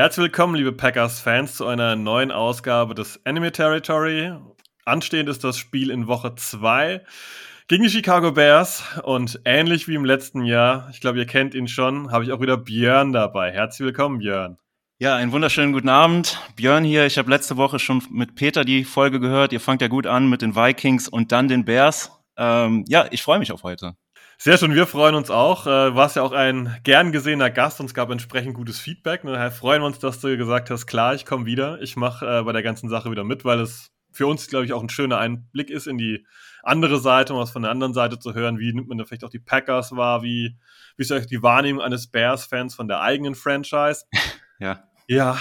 Herzlich willkommen, liebe Packers-Fans, zu einer neuen Ausgabe des Enemy Territory. Anstehend ist das Spiel in Woche 2 gegen die Chicago Bears und ähnlich wie im letzten Jahr, ich glaube, ihr kennt ihn schon, habe ich auch wieder Björn dabei. Herzlich willkommen, Björn. Ja, einen wunderschönen guten Abend. Björn hier. Ich habe letzte Woche schon mit Peter die Folge gehört. Ihr fangt ja gut an mit den Vikings und dann den Bears. Ähm, ja, ich freue mich auf heute. Sehr schön, wir freuen uns auch. Äh, warst ja auch ein gern gesehener Gast und es gab entsprechend gutes Feedback. Ne? Daher freuen wir uns, dass du gesagt hast, klar, ich komme wieder. Ich mache äh, bei der ganzen Sache wieder mit, weil es für uns, glaube ich, auch ein schöner Einblick ist in die andere Seite, um was von der anderen Seite zu hören. Wie nimmt man da vielleicht auch die Packers wahr? Wie, wie ist euch die Wahrnehmung eines Bears-Fans von der eigenen Franchise? ja. Ja,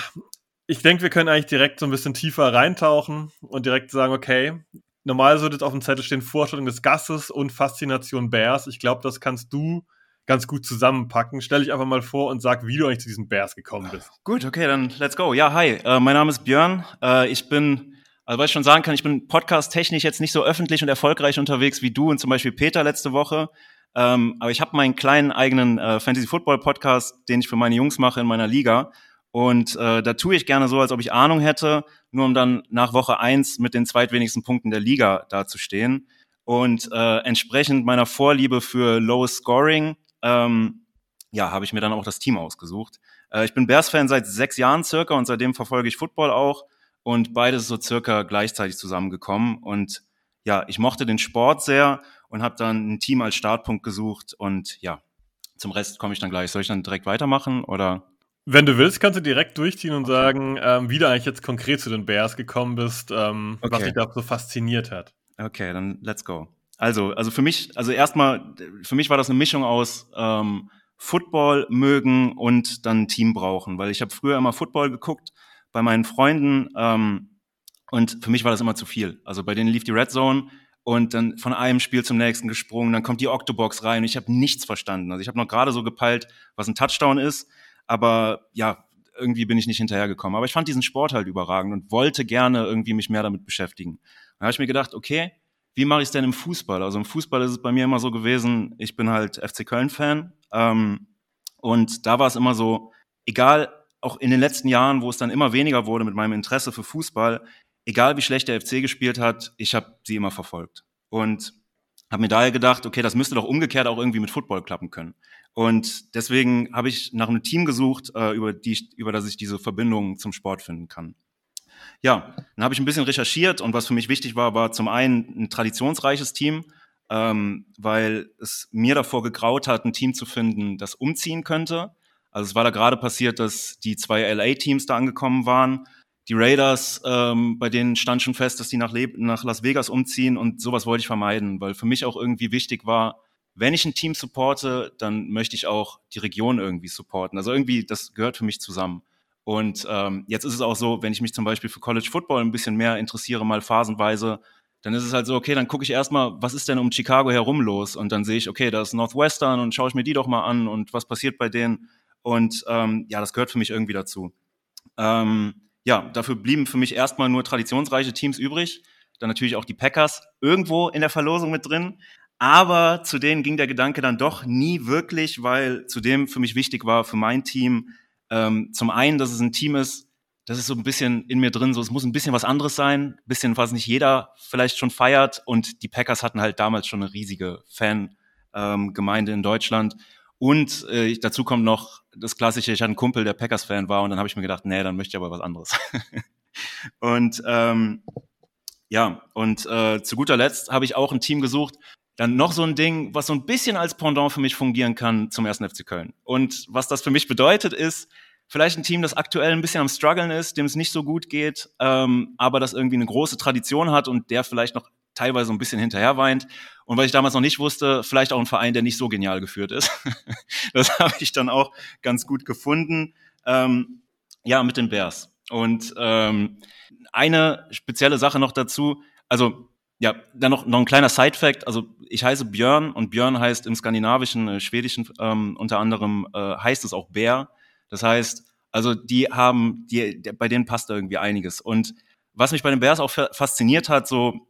ich denke, wir können eigentlich direkt so ein bisschen tiefer reintauchen und direkt sagen, okay, Normal würde es auf dem Zettel stehen Vorstellung des Gastes und Faszination Bears. Ich glaube, das kannst du ganz gut zusammenpacken. Stell dich einfach mal vor und sag, wie du eigentlich zu diesen Bears gekommen bist. Gut, okay, dann let's go. Ja, hi, äh, mein Name ist Björn. Äh, ich bin, also was ich schon sagen kann, ich bin podcast-technisch jetzt nicht so öffentlich und erfolgreich unterwegs wie du und zum Beispiel Peter letzte Woche. Ähm, aber ich habe meinen kleinen eigenen äh, Fantasy-Football-Podcast, den ich für meine Jungs mache in meiner Liga. Und äh, da tue ich gerne so, als ob ich Ahnung hätte, nur um dann nach Woche eins mit den zweitwenigsten Punkten der Liga dazustehen. Und äh, entsprechend meiner Vorliebe für Low Scoring, ähm, ja, habe ich mir dann auch das Team ausgesucht. Äh, ich bin Bears-Fan seit sechs Jahren circa und seitdem verfolge ich Football auch. Und beides so circa gleichzeitig zusammengekommen. Und ja, ich mochte den Sport sehr und habe dann ein Team als Startpunkt gesucht. Und ja, zum Rest komme ich dann gleich. Soll ich dann direkt weitermachen oder? Wenn du willst, kannst du direkt durchziehen und okay. sagen, ähm, wie du eigentlich jetzt konkret zu den Bears gekommen bist, ähm, okay. was dich da so fasziniert hat. Okay, dann let's go. Also, also für mich, also erstmal, für mich war das eine Mischung aus ähm, Football mögen und dann Team brauchen, weil ich habe früher immer Football geguckt bei meinen Freunden ähm, und für mich war das immer zu viel. Also bei denen lief die Red Zone und dann von einem Spiel zum nächsten gesprungen, dann kommt die Octobox rein und ich habe nichts verstanden. Also ich habe noch gerade so gepeilt, was ein Touchdown ist aber ja, irgendwie bin ich nicht hinterhergekommen. Aber ich fand diesen Sport halt überragend und wollte gerne irgendwie mich mehr damit beschäftigen. Dann habe ich mir gedacht, okay, wie mache ich es denn im Fußball? Also im Fußball ist es bei mir immer so gewesen, ich bin halt FC Köln-Fan. Ähm, und da war es immer so, egal, auch in den letzten Jahren, wo es dann immer weniger wurde mit meinem Interesse für Fußball, egal wie schlecht der FC gespielt hat, ich habe sie immer verfolgt. Und habe mir daher gedacht, okay, das müsste doch umgekehrt auch irgendwie mit Football klappen können. Und deswegen habe ich nach einem Team gesucht, äh, über, die, über das ich diese Verbindung zum Sport finden kann. Ja, dann habe ich ein bisschen recherchiert und was für mich wichtig war, war zum einen ein traditionsreiches Team, ähm, weil es mir davor gegraut hat, ein Team zu finden, das umziehen könnte. Also es war da gerade passiert, dass die zwei LA-Teams da angekommen waren. Die Raiders, ähm, bei denen stand schon fest, dass die nach, Le nach Las Vegas umziehen und sowas wollte ich vermeiden, weil für mich auch irgendwie wichtig war, wenn ich ein Team supporte, dann möchte ich auch die Region irgendwie supporten. Also irgendwie, das gehört für mich zusammen. Und ähm, jetzt ist es auch so, wenn ich mich zum Beispiel für College Football ein bisschen mehr interessiere, mal phasenweise, dann ist es halt so, okay, dann gucke ich erstmal, was ist denn um Chicago herum los? Und dann sehe ich, okay, da ist Northwestern und schaue ich mir die doch mal an und was passiert bei denen. Und ähm, ja, das gehört für mich irgendwie dazu. Ähm, ja, dafür blieben für mich erstmal nur traditionsreiche Teams übrig. Dann natürlich auch die Packers irgendwo in der Verlosung mit drin. Aber zu denen ging der Gedanke dann doch nie wirklich, weil zudem für mich wichtig war, für mein Team, ähm, zum einen, dass es ein Team ist, das ist so ein bisschen in mir drin, so es muss ein bisschen was anderes sein, ein bisschen, was nicht jeder vielleicht schon feiert. Und die Packers hatten halt damals schon eine riesige Fangemeinde ähm, in Deutschland. Und äh, dazu kommt noch das Klassische, ich hatte einen Kumpel, der Packers-Fan war, und dann habe ich mir gedacht, nee, dann möchte ich aber was anderes. und ähm, ja, und äh, zu guter Letzt habe ich auch ein Team gesucht, dann noch so ein Ding, was so ein bisschen als Pendant für mich fungieren kann zum ersten FC Köln. Und was das für mich bedeutet, ist vielleicht ein Team, das aktuell ein bisschen am struggeln ist, dem es nicht so gut geht, ähm, aber das irgendwie eine große Tradition hat und der vielleicht noch teilweise ein bisschen hinterher weint. Und weil ich damals noch nicht wusste, vielleicht auch ein Verein, der nicht so genial geführt ist. das habe ich dann auch ganz gut gefunden. Ähm, ja, mit den Bears. Und ähm, eine spezielle Sache noch dazu, also ja, dann noch, noch ein kleiner Side-Fact. Also ich heiße Björn und Björn heißt im skandinavischen, äh, schwedischen ähm, unter anderem äh, heißt es auch Bär. Das heißt, also die haben, die, bei denen passt da irgendwie einiges. Und was mich bei den Bears auch fasziniert hat, so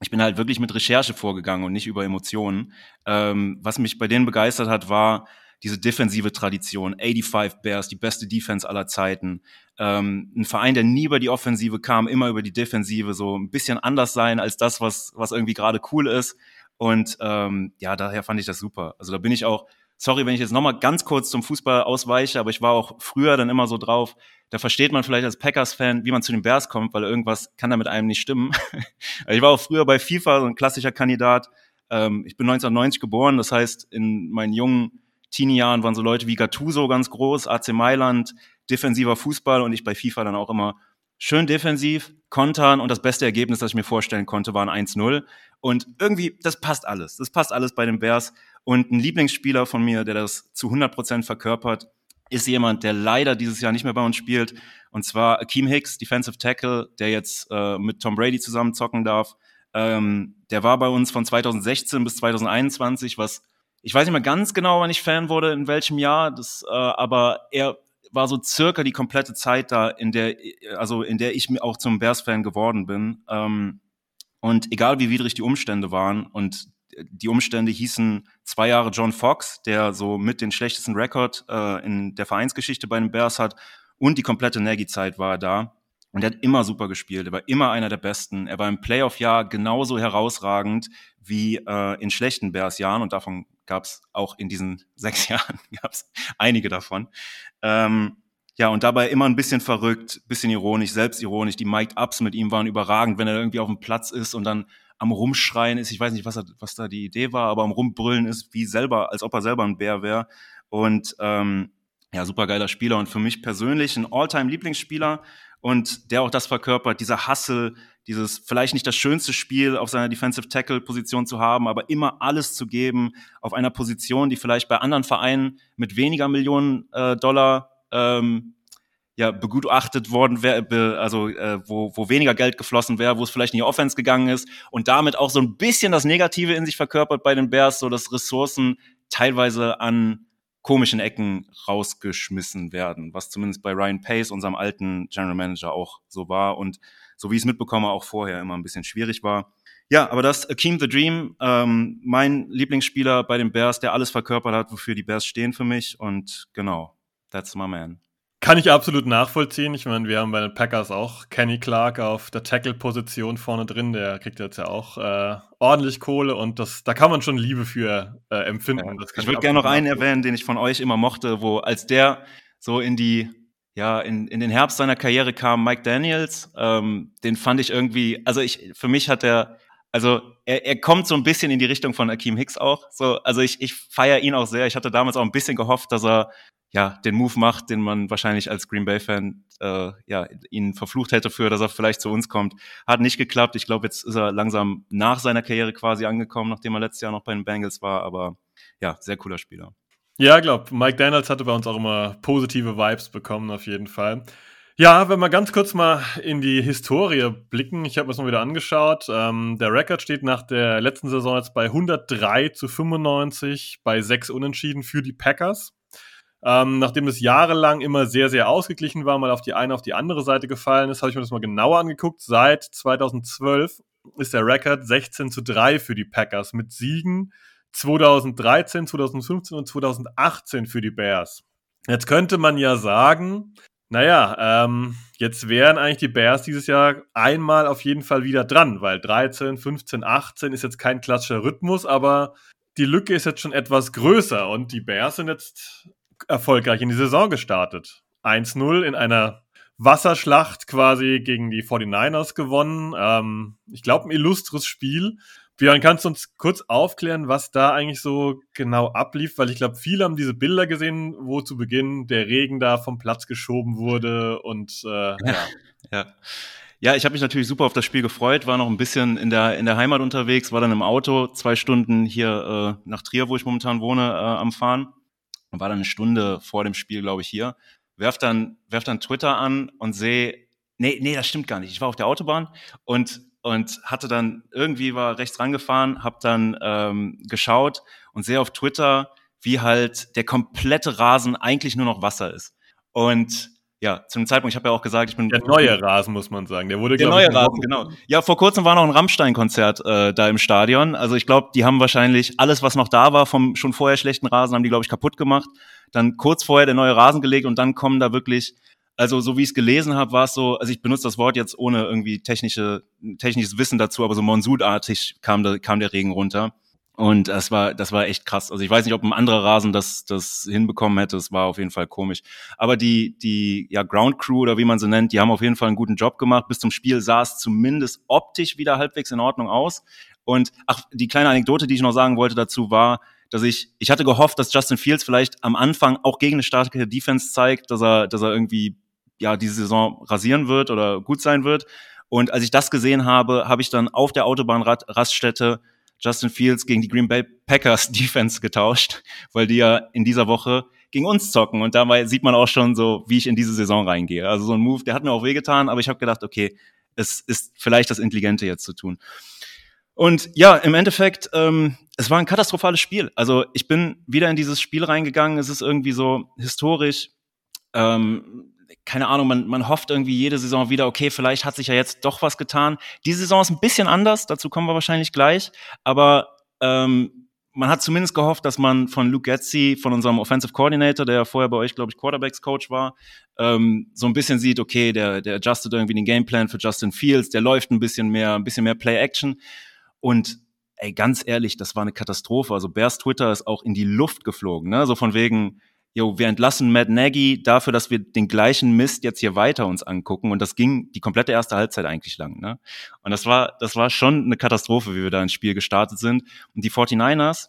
ich bin halt wirklich mit Recherche vorgegangen und nicht über Emotionen. Ähm, was mich bei denen begeistert hat, war diese defensive Tradition. 85 Bears, die beste Defense aller Zeiten. Ähm, ein Verein, der nie über die Offensive kam, immer über die Defensive, so ein bisschen anders sein als das, was, was irgendwie gerade cool ist. Und ähm, ja, daher fand ich das super. Also da bin ich auch sorry, wenn ich jetzt nochmal ganz kurz zum Fußball ausweiche, aber ich war auch früher dann immer so drauf, da versteht man vielleicht als Packers-Fan, wie man zu den Bears kommt, weil irgendwas kann da mit einem nicht stimmen. ich war auch früher bei FIFA so ein klassischer Kandidat. Ähm, ich bin 1990 geboren, das heißt, in meinen jungen Teenie-Jahren waren so Leute wie Gattuso ganz groß, AC Mailand, defensiver Fußball und ich bei FIFA dann auch immer schön defensiv, kontern und das beste Ergebnis, das ich mir vorstellen konnte, war ein 1-0. Und irgendwie, das passt alles. Das passt alles bei den Bears. Und ein Lieblingsspieler von mir, der das zu 100 Prozent verkörpert, ist jemand, der leider dieses Jahr nicht mehr bei uns spielt. Und zwar Akeem Hicks, Defensive Tackle, der jetzt äh, mit Tom Brady zusammen zocken darf. Ähm, der war bei uns von 2016 bis 2021, was ich weiß nicht mehr ganz genau, wann ich Fan wurde, in welchem Jahr, das, äh, aber er war so circa die komplette Zeit da, in der, also in der ich auch zum Bears-Fan geworden bin. Ähm, und egal wie widrig die Umstände waren und die Umstände hießen zwei Jahre John Fox, der so mit den schlechtesten Rekord äh, in der Vereinsgeschichte bei den Bears hat. Und die komplette Nagy-Zeit war er da. Und er hat immer super gespielt. Er war immer einer der Besten. Er war im Playoff-Jahr genauso herausragend wie äh, in schlechten Bears-Jahren. Und davon gab es auch in diesen sechs Jahren gab es einige davon. Ähm, ja, und dabei immer ein bisschen verrückt, bisschen ironisch, selbstironisch. Die Mic'd-Ups mit ihm waren überragend, wenn er irgendwie auf dem Platz ist und dann am Rumschreien ist. Ich weiß nicht, was, was da die Idee war, aber am Rumbrüllen ist, wie selber, als ob er selber ein Bär wäre. Und ähm, ja, super geiler Spieler und für mich persönlich ein All-Time-Lieblingsspieler und der auch das verkörpert, dieser Hustle, dieses vielleicht nicht das schönste Spiel auf seiner Defensive Tackle Position zu haben, aber immer alles zu geben auf einer Position, die vielleicht bei anderen Vereinen mit weniger Millionen äh, Dollar ähm, ja begutachtet worden wäre, also äh, wo, wo weniger Geld geflossen wäre, wo es vielleicht in die Offense gegangen ist und damit auch so ein bisschen das Negative in sich verkörpert bei den Bears, so dass Ressourcen teilweise an komischen Ecken rausgeschmissen werden, was zumindest bei Ryan Pace, unserem alten General Manager, auch so war und so wie ich es mitbekomme, auch vorher immer ein bisschen schwierig war. Ja, aber das Akeem the Dream, ähm, mein Lieblingsspieler bei den Bears, der alles verkörpert hat, wofür die Bears stehen für mich und genau, that's my man. Kann ich absolut nachvollziehen. Ich meine, wir haben bei den Packers auch Kenny Clark auf der Tackle-Position vorne drin. Der kriegt jetzt ja auch äh, ordentlich Kohle und das, da kann man schon Liebe für äh, empfinden. Ja. ich würde gerne noch einen erwähnen, den ich von euch immer mochte, wo als der so in die ja, in, in den Herbst seiner Karriere kam Mike Daniels. Ähm, den fand ich irgendwie, also ich, für mich hat er, also er, er kommt so ein bisschen in die Richtung von Akeem Hicks auch. So, also ich, ich feiere ihn auch sehr. Ich hatte damals auch ein bisschen gehofft, dass er ja, den Move macht, den man wahrscheinlich als Green Bay-Fan äh, ja, ihn verflucht hätte für, dass er vielleicht zu uns kommt. Hat nicht geklappt. Ich glaube, jetzt ist er langsam nach seiner Karriere quasi angekommen, nachdem er letztes Jahr noch bei den Bengals war. Aber ja, sehr cooler Spieler. Ja, glaub, Mike Daniels hatte bei uns auch immer positive Vibes bekommen, auf jeden Fall. Ja, wenn wir ganz kurz mal in die Historie blicken, ich habe mir das mal wieder angeschaut. Ähm, der Rekord steht nach der letzten Saison jetzt bei 103 zu 95 bei sechs Unentschieden für die Packers. Ähm, nachdem es jahrelang immer sehr, sehr ausgeglichen war, mal auf die eine, auf die andere Seite gefallen ist, habe ich mir das mal genauer angeguckt. Seit 2012 ist der Rekord 16 zu 3 für die Packers mit Siegen 2013, 2015 und 2018 für die Bears. Jetzt könnte man ja sagen, naja, ähm, jetzt wären eigentlich die Bears dieses Jahr einmal auf jeden Fall wieder dran, weil 13, 15, 18 ist jetzt kein klassischer Rhythmus, aber die Lücke ist jetzt schon etwas größer und die Bears sind jetzt erfolgreich in die Saison gestartet. 1-0 in einer Wasserschlacht quasi gegen die 49ers gewonnen. Ähm, ich glaube, ein illustres Spiel. Björn, kannst du uns kurz aufklären, was da eigentlich so genau ablief? Weil ich glaube, viele haben diese Bilder gesehen, wo zu Beginn der Regen da vom Platz geschoben wurde und äh, ja. ja. Ja, ich habe mich natürlich super auf das Spiel gefreut, war noch ein bisschen in der, in der Heimat unterwegs, war dann im Auto, zwei Stunden hier äh, nach Trier, wo ich momentan wohne, äh, am Fahren und war dann eine Stunde vor dem Spiel, glaube ich, hier. werf dann, werf dann Twitter an und sehe, nee, nee, das stimmt gar nicht. Ich war auf der Autobahn und und hatte dann irgendwie war rechts rangefahren, habe dann ähm, geschaut und sehe auf Twitter, wie halt der komplette Rasen eigentlich nur noch Wasser ist. Und ja, zu dem Zeitpunkt, ich habe ja auch gesagt, ich bin. Der neue Rasen, muss man sagen. Der wurde, Der neue Rasen, genau. Ja, vor kurzem war noch ein Rammstein-Konzert äh, da im Stadion. Also ich glaube, die haben wahrscheinlich alles, was noch da war, vom schon vorher schlechten Rasen, haben die, glaube ich, kaputt gemacht. Dann kurz vorher der neue Rasen gelegt und dann kommen da wirklich also so wie ich es gelesen habe, war es so, also ich benutze das Wort jetzt ohne irgendwie technische, technisches Wissen dazu, aber so monsudartig kam, da, kam der Regen runter. Und das war, das war echt krass. Also ich weiß nicht, ob ein anderer Rasen das, das hinbekommen hätte. Es war auf jeden Fall komisch. Aber die, die, ja, Ground Crew oder wie man sie nennt, die haben auf jeden Fall einen guten Job gemacht. Bis zum Spiel sah es zumindest optisch wieder halbwegs in Ordnung aus. Und ach, die kleine Anekdote, die ich noch sagen wollte dazu war, dass ich, ich hatte gehofft, dass Justin Fields vielleicht am Anfang auch gegen eine starke Defense zeigt, dass er, dass er irgendwie ja diese Saison rasieren wird oder gut sein wird. Und als ich das gesehen habe, habe ich dann auf der Autobahnraststätte Justin Fields gegen die Green Bay Packers Defense getauscht, weil die ja in dieser Woche gegen uns zocken. Und dabei sieht man auch schon so, wie ich in diese Saison reingehe. Also so ein Move, der hat mir auch wehgetan, aber ich habe gedacht, okay, es ist vielleicht das Intelligente jetzt zu tun. Und ja, im Endeffekt, ähm, es war ein katastrophales Spiel. Also ich bin wieder in dieses Spiel reingegangen. Es ist irgendwie so historisch. Ähm, keine Ahnung, man, man hofft irgendwie jede Saison wieder, okay, vielleicht hat sich ja jetzt doch was getan. Diese Saison ist ein bisschen anders, dazu kommen wir wahrscheinlich gleich, aber ähm, man hat zumindest gehofft, dass man von Luke Getzi, von unserem Offensive Coordinator, der ja vorher bei euch, glaube ich, Quarterbacks Coach war, ähm, so ein bisschen sieht, okay, der, der adjustet irgendwie den Gameplan für Justin Fields, der läuft ein bisschen mehr, ein bisschen mehr Play-Action. Und ey, ganz ehrlich, das war eine Katastrophe. Also Bears Twitter ist auch in die Luft geflogen, ne? So von wegen, jo, wir entlassen Matt Nagy dafür, dass wir den gleichen Mist jetzt hier weiter uns angucken. Und das ging die komplette erste Halbzeit eigentlich lang. Ne? Und das war, das war schon eine Katastrophe, wie wir da ins Spiel gestartet sind. Und die 49ers,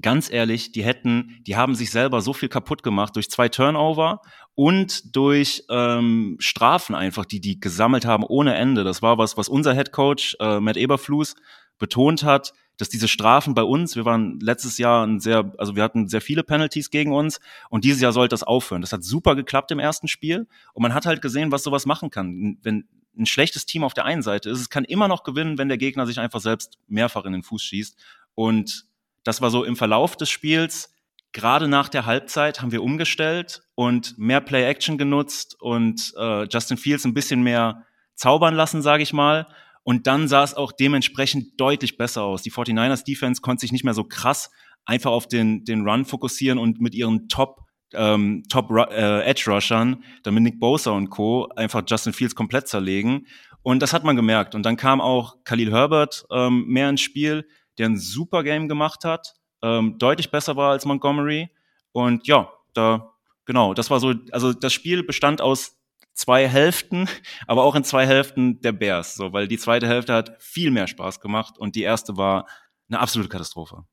ganz ehrlich, die hätten, die haben sich selber so viel kaputt gemacht durch zwei Turnover und durch ähm, Strafen einfach, die die gesammelt haben ohne Ende. Das war was, was unser Head Coach äh, Matt Eberflus betont hat dass diese Strafen bei uns, wir waren letztes Jahr ein sehr, also wir hatten sehr viele Penalties gegen uns und dieses Jahr sollte das aufhören. Das hat super geklappt im ersten Spiel und man hat halt gesehen, was sowas machen kann. Wenn ein schlechtes Team auf der einen Seite ist, es kann immer noch gewinnen, wenn der Gegner sich einfach selbst mehrfach in den Fuß schießt. Und das war so im Verlauf des Spiels. Gerade nach der Halbzeit haben wir umgestellt und mehr Play-Action genutzt und äh, Justin Fields ein bisschen mehr zaubern lassen, sage ich mal. Und dann sah es auch dementsprechend deutlich besser aus. Die 49ers Defense konnte sich nicht mehr so krass einfach auf den, den Run fokussieren und mit ihren Top ähm, Top äh, Edge Rushern, damit Nick Bosa und Co. einfach Justin Fields komplett zerlegen. Und das hat man gemerkt. Und dann kam auch Khalil Herbert ähm, mehr ins Spiel, der ein super Game gemacht hat, ähm, deutlich besser war als Montgomery. Und ja, da genau, das war so, also das Spiel bestand aus zwei Hälften, aber auch in zwei Hälften der Bears, so, weil die zweite Hälfte hat viel mehr Spaß gemacht und die erste war eine absolute Katastrophe.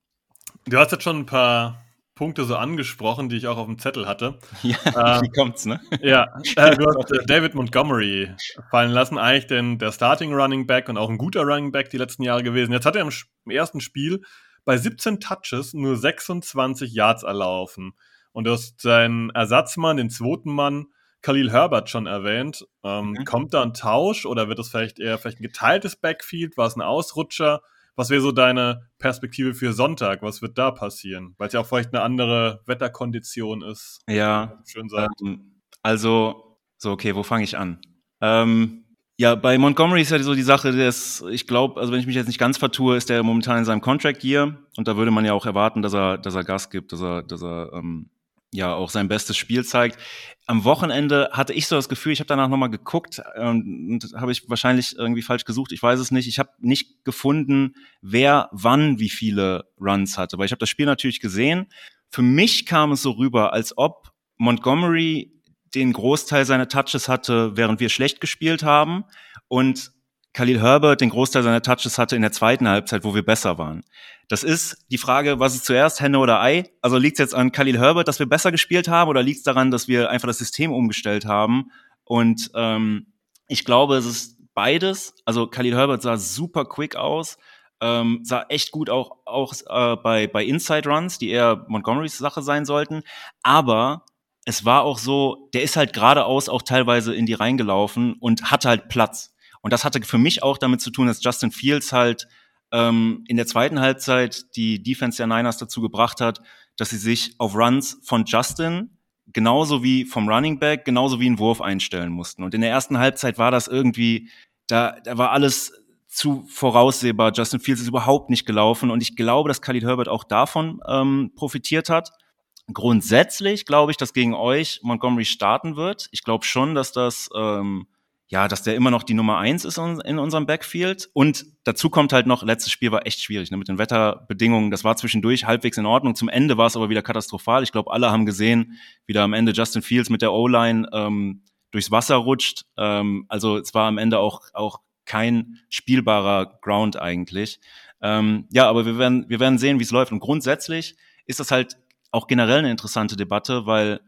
Du hast jetzt schon ein paar Punkte so angesprochen, die ich auch auf dem Zettel hatte. Ja, äh, wie kommt's, ne? Ja, äh, du hast äh, David Montgomery fallen lassen, eigentlich den, der Starting Running Back und auch ein guter Running Back die letzten Jahre gewesen. Jetzt hat er im, im ersten Spiel bei 17 Touches nur 26 Yards erlaufen. Und du hast seinen Ersatzmann, den zweiten Mann, Khalil Herbert schon erwähnt. Ähm, mhm. Kommt da ein Tausch oder wird es vielleicht eher vielleicht ein geteiltes Backfield? War es ein Ausrutscher? Was wäre so deine Perspektive für Sonntag? Was wird da passieren? Weil es ja auch vielleicht eine andere Wetterkondition ist. Ja. Schön sagt. Ähm, also, so, okay, wo fange ich an? Ähm, ja, bei Montgomery ist ja so die Sache, dass ich glaube, also wenn ich mich jetzt nicht ganz vertue, ist der momentan in seinem Contract Year und da würde man ja auch erwarten, dass er, dass er Gas gibt, dass er, dass er ähm, ja auch sein bestes Spiel zeigt. Am Wochenende hatte ich so das Gefühl, ich habe danach nochmal geguckt ähm, und habe ich wahrscheinlich irgendwie falsch gesucht, ich weiß es nicht. Ich habe nicht gefunden, wer wann wie viele Runs hatte, weil ich habe das Spiel natürlich gesehen. Für mich kam es so rüber, als ob Montgomery den Großteil seiner Touches hatte, während wir schlecht gespielt haben und Khalil Herbert den Großteil seiner Touches hatte in der zweiten Halbzeit, wo wir besser waren. Das ist die Frage, was ist zuerst, Henne oder Ei? Also liegt es jetzt an Khalil Herbert, dass wir besser gespielt haben, oder liegt es daran, dass wir einfach das System umgestellt haben? Und ähm, ich glaube, es ist beides. Also Khalil Herbert sah super quick aus, ähm, sah echt gut auch, auch äh, bei, bei Inside Runs, die eher Montgomerys Sache sein sollten. Aber es war auch so, der ist halt geradeaus auch teilweise in die reingelaufen und hatte halt Platz. Und das hatte für mich auch damit zu tun, dass Justin Fields halt ähm, in der zweiten Halbzeit die Defense der Niners dazu gebracht hat, dass sie sich auf Runs von Justin genauso wie vom Running Back, genauso wie einen Wurf einstellen mussten. Und in der ersten Halbzeit war das irgendwie, da, da war alles zu voraussehbar. Justin Fields ist überhaupt nicht gelaufen und ich glaube, dass Khalid Herbert auch davon ähm, profitiert hat. Grundsätzlich glaube ich, dass gegen euch Montgomery starten wird. Ich glaube schon, dass das ähm, ja, dass der immer noch die Nummer eins ist in unserem Backfield. Und dazu kommt halt noch, letztes Spiel war echt schwierig ne, mit den Wetterbedingungen. Das war zwischendurch halbwegs in Ordnung. Zum Ende war es aber wieder katastrophal. Ich glaube, alle haben gesehen, wie da am Ende Justin Fields mit der O-Line ähm, durchs Wasser rutscht. Ähm, also es war am Ende auch, auch kein spielbarer Ground eigentlich. Ähm, ja, aber wir werden, wir werden sehen, wie es läuft. Und grundsätzlich ist das halt auch generell eine interessante Debatte, weil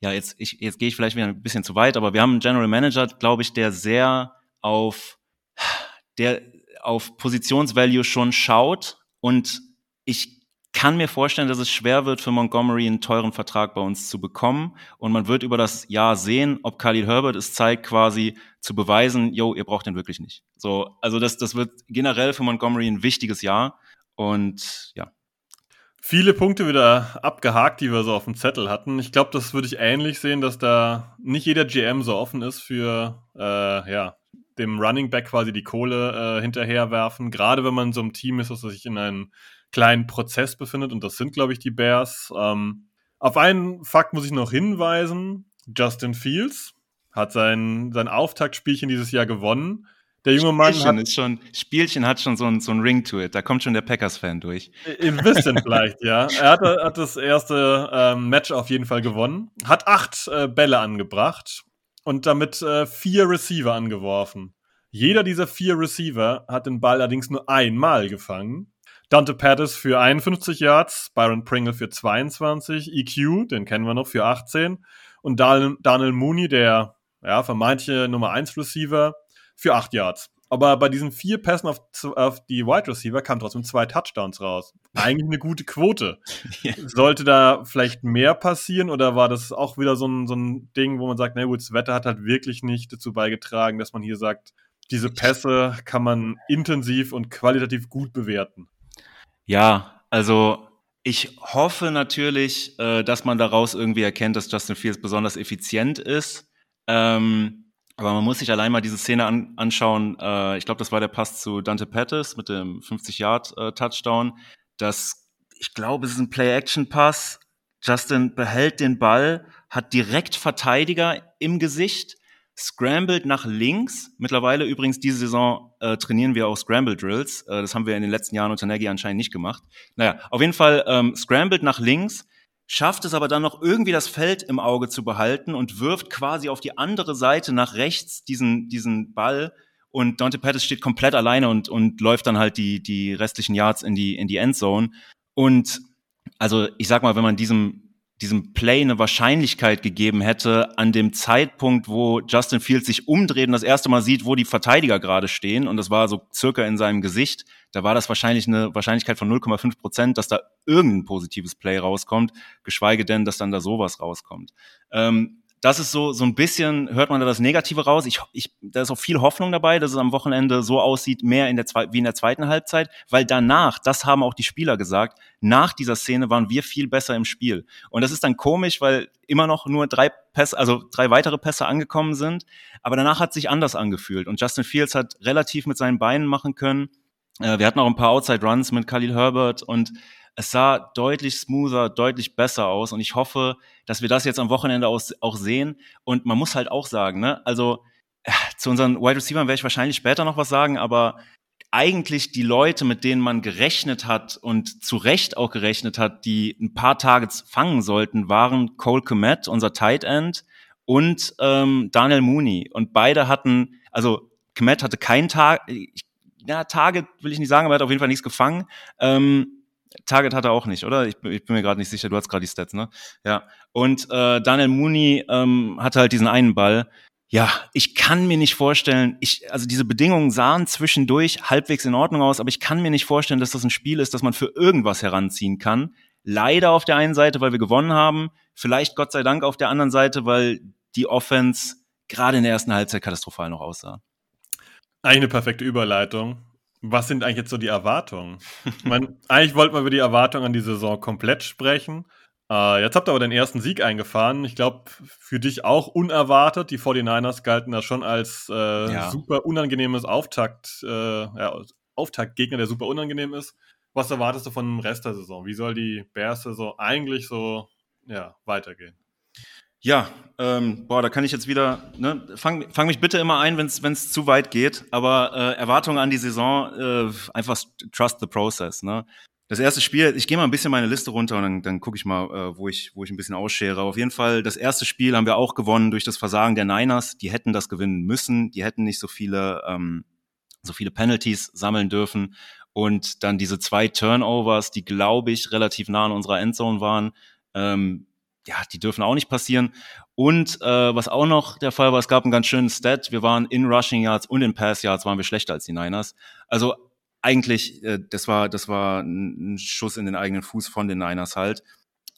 ja, jetzt, ich, jetzt gehe ich vielleicht wieder ein bisschen zu weit, aber wir haben einen General Manager, glaube ich, der sehr auf, der auf Positionsvalue schon schaut und ich kann mir vorstellen, dass es schwer wird für Montgomery einen teuren Vertrag bei uns zu bekommen und man wird über das Jahr sehen, ob Khalil Herbert es zeigt, quasi zu beweisen, yo, ihr braucht den wirklich nicht. So, also das, das wird generell für Montgomery ein wichtiges Jahr und ja. Viele Punkte wieder abgehakt, die wir so auf dem Zettel hatten. Ich glaube, das würde ich ähnlich sehen, dass da nicht jeder GM so offen ist für äh, ja, dem Running Back quasi die Kohle äh, hinterherwerfen. Gerade wenn man so ein Team ist, das sich in einem kleinen Prozess befindet. Und das sind, glaube ich, die Bears. Ähm, auf einen Fakt muss ich noch hinweisen. Justin Fields hat sein, sein Auftaktspielchen dieses Jahr gewonnen. Der junge Mann Spielchen hat, ist schon, Spielchen hat schon so ein, so ein Ring to it. Da kommt schon der Packers-Fan durch. Ein bisschen vielleicht, ja. Er hat, hat das erste ähm, Match auf jeden Fall gewonnen. Hat acht äh, Bälle angebracht und damit äh, vier Receiver angeworfen. Jeder dieser vier Receiver hat den Ball allerdings nur einmal gefangen. Dante Pettis für 51 Yards, Byron Pringle für 22, EQ, den kennen wir noch, für 18 und Daniel Mooney, der ja, vermeintliche Nummer 1 Receiver, für 8 Yards. Aber bei diesen vier Pässen auf, auf die Wide Receiver kamen trotzdem zwei Touchdowns raus. Eigentlich eine gute Quote. ja. Sollte da vielleicht mehr passieren oder war das auch wieder so ein, so ein Ding, wo man sagt, na gut, das Wetter hat halt wirklich nicht dazu beigetragen, dass man hier sagt, diese Pässe kann man intensiv und qualitativ gut bewerten? Ja, also ich hoffe natürlich, äh, dass man daraus irgendwie erkennt, dass Justin Fields besonders effizient ist. Ähm, aber man muss sich allein mal diese Szene an, anschauen. Äh, ich glaube, das war der Pass zu Dante Pettis mit dem 50-Yard-Touchdown. Äh, das, ich glaube, es ist ein Play-Action-Pass. Justin behält den Ball, hat direkt Verteidiger im Gesicht, scrambled nach links. Mittlerweile übrigens diese Saison äh, trainieren wir auch Scramble Drills. Äh, das haben wir in den letzten Jahren unter Nagy anscheinend nicht gemacht. Naja, auf jeden Fall ähm, scrambled nach links, schafft es aber dann noch irgendwie das Feld im Auge zu behalten und wirft quasi auf die andere Seite nach rechts diesen, diesen Ball. Und Dante Pettis steht komplett alleine und, und läuft dann halt die, die restlichen Yards in die, in die Endzone. Und also ich sag mal, wenn man diesem diesem Play eine Wahrscheinlichkeit gegeben hätte an dem Zeitpunkt, wo Justin Fields sich umdreht und das erste Mal sieht, wo die Verteidiger gerade stehen, und das war so circa in seinem Gesicht, da war das wahrscheinlich eine Wahrscheinlichkeit von 0,5 Prozent, dass da irgendein positives Play rauskommt, geschweige denn, dass dann da sowas rauskommt. Ähm, das ist so, so ein bisschen, hört man da das Negative raus. Ich, ich, da ist auch viel Hoffnung dabei, dass es am Wochenende so aussieht, mehr in der, wie in der zweiten Halbzeit, weil danach, das haben auch die Spieler gesagt, nach dieser Szene waren wir viel besser im Spiel. Und das ist dann komisch, weil immer noch nur drei Pässe, also drei weitere Pässe angekommen sind, aber danach hat sich anders angefühlt. Und Justin Fields hat relativ mit seinen Beinen machen können. Äh, wir hatten auch ein paar Outside Runs mit Khalil Herbert und es sah deutlich smoother, deutlich besser aus und ich hoffe, dass wir das jetzt am Wochenende auch sehen. Und man muss halt auch sagen, ne, also äh, zu unseren Wide Receivers werde ich wahrscheinlich später noch was sagen, aber eigentlich die Leute, mit denen man gerechnet hat und zu Recht auch gerechnet hat, die ein paar Targets fangen sollten, waren Cole Komet, unser Tight End, und ähm, Daniel Mooney. Und beide hatten, also Komet hatte keinen Tag, ja, Target will ich nicht sagen, aber er hat auf jeden Fall nichts gefangen. Ähm, Target hat er auch nicht, oder? Ich, ich bin mir gerade nicht sicher, du hast gerade die Stats, ne? Ja. Und äh, Daniel Mooney ähm, hatte halt diesen einen Ball. Ja, ich kann mir nicht vorstellen, ich, also diese Bedingungen sahen zwischendurch halbwegs in Ordnung aus, aber ich kann mir nicht vorstellen, dass das ein Spiel ist, das man für irgendwas heranziehen kann. Leider auf der einen Seite, weil wir gewonnen haben, vielleicht Gott sei Dank auf der anderen Seite, weil die Offense gerade in der ersten Halbzeit katastrophal noch aussah. Eine perfekte Überleitung. Was sind eigentlich jetzt so die Erwartungen? meine, eigentlich wollten wir über die Erwartungen an die Saison komplett sprechen. Äh, jetzt habt ihr aber den ersten Sieg eingefahren. Ich glaube, für dich auch unerwartet. Die 49ers galten da schon als äh, ja. super unangenehmes Auftakt, äh, ja, Auftaktgegner, der super unangenehm ist. Was erwartest du von dem Rest der Saison? Wie soll die Bears-Saison eigentlich so ja, weitergehen? Ja, ähm, boah, da kann ich jetzt wieder, ne, fang, fang mich bitte immer ein, wenn es zu weit geht, aber äh, Erwartungen an die Saison, äh, einfach trust the process. Ne? Das erste Spiel, ich gehe mal ein bisschen meine Liste runter und dann, dann gucke ich mal, äh, wo, ich, wo ich ein bisschen ausschere. Auf jeden Fall, das erste Spiel haben wir auch gewonnen durch das Versagen der Niners. Die hätten das gewinnen müssen, die hätten nicht so viele, ähm, so viele Penalties sammeln dürfen. Und dann diese zwei Turnovers, die, glaube ich, relativ nah an unserer Endzone waren. Ähm, ja, die dürfen auch nicht passieren. Und äh, was auch noch der Fall war, es gab einen ganz schönen Stat. Wir waren in Rushing Yards und in Pass Yards waren wir schlechter als die Niners. Also eigentlich, äh, das war, das war ein Schuss in den eigenen Fuß von den Niners halt.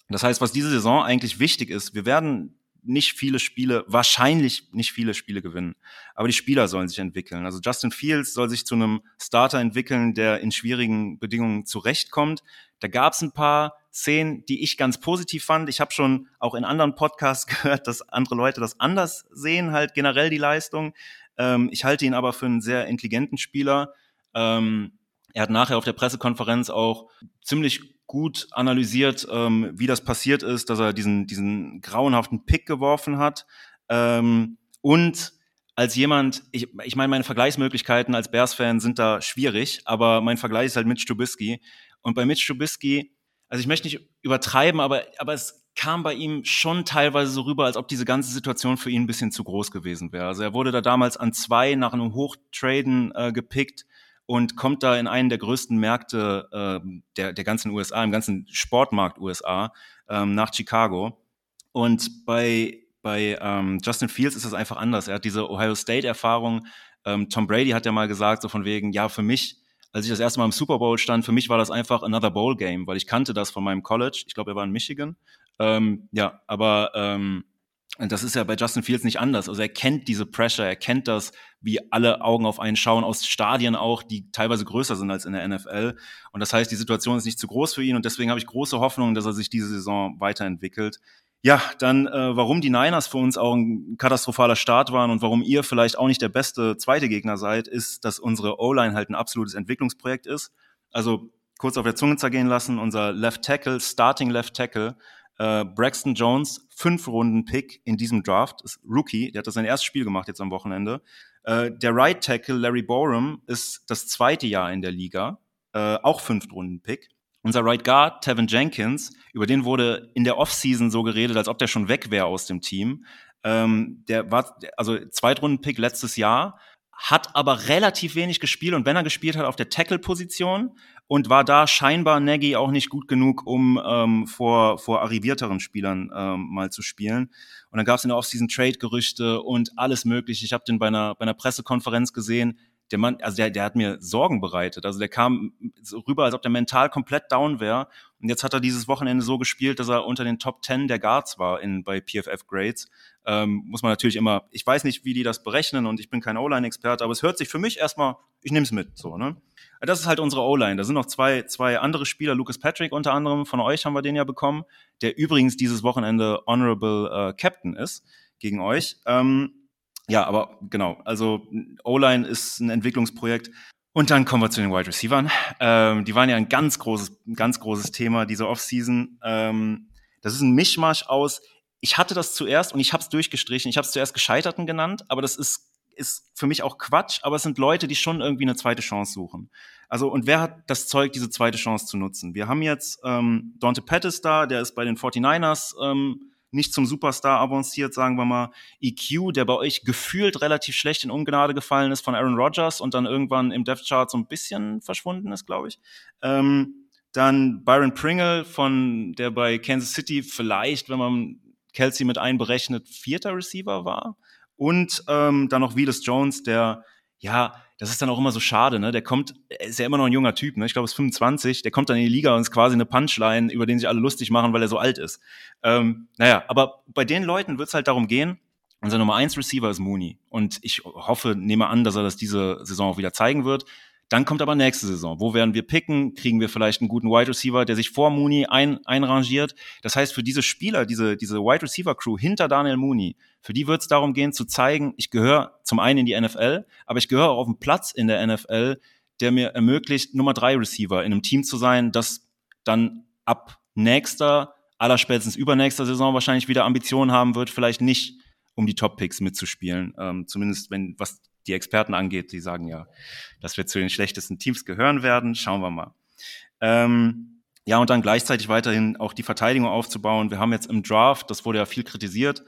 Das heißt, was diese Saison eigentlich wichtig ist, wir werden nicht viele Spiele, wahrscheinlich nicht viele Spiele gewinnen. Aber die Spieler sollen sich entwickeln. Also Justin Fields soll sich zu einem Starter entwickeln, der in schwierigen Bedingungen zurechtkommt. Da gab es ein paar Szenen, die ich ganz positiv fand. Ich habe schon auch in anderen Podcasts gehört, dass andere Leute das anders sehen, halt generell die Leistung. Ähm, ich halte ihn aber für einen sehr intelligenten Spieler. Ähm, er hat nachher auf der Pressekonferenz auch ziemlich gut analysiert, ähm, wie das passiert ist, dass er diesen, diesen grauenhaften Pick geworfen hat. Ähm, und als jemand, ich, ich meine, meine Vergleichsmöglichkeiten als Bears-Fan sind da schwierig, aber mein Vergleich ist halt Mitch Trubisky. Und bei Mitch Trubisky, also ich möchte nicht übertreiben, aber, aber es kam bei ihm schon teilweise so rüber, als ob diese ganze Situation für ihn ein bisschen zu groß gewesen wäre. Also er wurde da damals an zwei nach einem Hochtraden äh, gepickt und kommt da in einen der größten Märkte äh, der, der ganzen USA, im ganzen Sportmarkt USA, ähm, nach Chicago. Und bei, bei ähm, Justin Fields ist das einfach anders. Er hat diese Ohio State-Erfahrung. Ähm, Tom Brady hat ja mal gesagt, so von wegen, ja, für mich, als ich das erste Mal im Super Bowl stand, für mich war das einfach another Bowl Game, weil ich kannte das von meinem College. Ich glaube, er war in Michigan. Ähm, ja, aber ähm, das ist ja bei Justin Fields nicht anders. Also er kennt diese Pressure, er kennt das, wie alle Augen auf einen schauen, aus Stadien auch, die teilweise größer sind als in der NFL. Und das heißt, die Situation ist nicht zu groß für ihn und deswegen habe ich große Hoffnung, dass er sich diese Saison weiterentwickelt. Ja, dann äh, warum die Niners für uns auch ein katastrophaler Start waren und warum ihr vielleicht auch nicht der beste zweite Gegner seid, ist, dass unsere O-Line halt ein absolutes Entwicklungsprojekt ist. Also kurz auf der Zunge zergehen lassen, unser Left Tackle, Starting Left Tackle, äh, Braxton Jones, fünf Runden Pick in diesem Draft, ist Rookie, der hat das sein erstes Spiel gemacht jetzt am Wochenende. Äh, der Right Tackle Larry Borum ist das zweite Jahr in der Liga, äh, auch fünf Runden Pick. Unser Right Guard, Tevin Jenkins, über den wurde in der Offseason so geredet, als ob der schon weg wäre aus dem Team. Ähm, der war, also Zweitrunden-Pick letztes Jahr, hat aber relativ wenig gespielt und wenn er gespielt hat auf der Tackle-Position und war da scheinbar Nagy auch nicht gut genug, um ähm, vor, vor arrivierteren Spielern ähm, mal zu spielen. Und dann gab es in der Offseason Trade-Gerüchte und alles mögliche. Ich habe den bei einer, bei einer Pressekonferenz gesehen. Der Mann, also der, der hat mir Sorgen bereitet. Also der kam so rüber, als ob der mental komplett down wäre. Und jetzt hat er dieses Wochenende so gespielt, dass er unter den Top 10 der Guards war in, bei PFF Grades. Ähm, muss man natürlich immer, ich weiß nicht, wie die das berechnen und ich bin kein O-Line-Experte, aber es hört sich für mich erstmal, ich nehme es mit. So, ne? Das ist halt unsere O-Line. Da sind noch zwei, zwei andere Spieler, Lucas Patrick unter anderem, von euch haben wir den ja bekommen, der übrigens dieses Wochenende Honorable äh, Captain ist gegen euch. Ähm, ja, aber genau, also O-Line ist ein Entwicklungsprojekt. Und dann kommen wir zu den Wide Receivers. Ähm, die waren ja ein ganz großes, ganz großes Thema diese Offseason. Ähm, das ist ein Mischmasch aus. Ich hatte das zuerst und ich habe es durchgestrichen. Ich habe es zuerst Gescheiterten genannt, aber das ist ist für mich auch Quatsch, aber es sind Leute, die schon irgendwie eine zweite Chance suchen. Also, und wer hat das Zeug, diese zweite Chance zu nutzen? Wir haben jetzt ähm, Dante Pettis da, der ist bei den 49ers ähm, nicht zum Superstar avanciert, sagen wir mal. EQ, der bei euch gefühlt relativ schlecht in Ungnade gefallen ist von Aaron Rodgers und dann irgendwann im Depth Chart so ein bisschen verschwunden ist, glaube ich. Ähm, dann Byron Pringle von, der bei Kansas City vielleicht, wenn man Kelsey mit einberechnet, vierter Receiver war. Und ähm, dann noch Willis Jones, der, ja, das ist dann auch immer so schade, ne? Der kommt, ist ja immer noch ein junger Typ, ne? Ich glaube, ist 25, der kommt dann in die Liga und ist quasi eine Punchline, über den sich alle lustig machen, weil er so alt ist. Ähm, naja, aber bei den Leuten wird es halt darum gehen, unser Nummer 1 Receiver ist Mooney. Und ich hoffe, nehme an, dass er das diese Saison auch wieder zeigen wird. Dann kommt aber nächste Saison. Wo werden wir picken? Kriegen wir vielleicht einen guten Wide Receiver, der sich vor Mooney ein, einrangiert? Das heißt, für diese Spieler, diese, diese Wide Receiver Crew hinter Daniel Mooney, für die wird es darum gehen zu zeigen, ich gehöre zum einen in die NFL, aber ich gehöre auch auf einen Platz in der NFL, der mir ermöglicht, Nummer drei Receiver in einem Team zu sein, das dann ab nächster, allerspätestens übernächster Saison wahrscheinlich wieder Ambitionen haben wird, vielleicht nicht um die Top-Picks mitzuspielen. Ähm, zumindest wenn, was die Experten angeht, die sagen ja, dass wir zu den schlechtesten Teams gehören werden. Schauen wir mal. Ähm, ja, und dann gleichzeitig weiterhin auch die Verteidigung aufzubauen. Wir haben jetzt im Draft, das wurde ja viel kritisiert,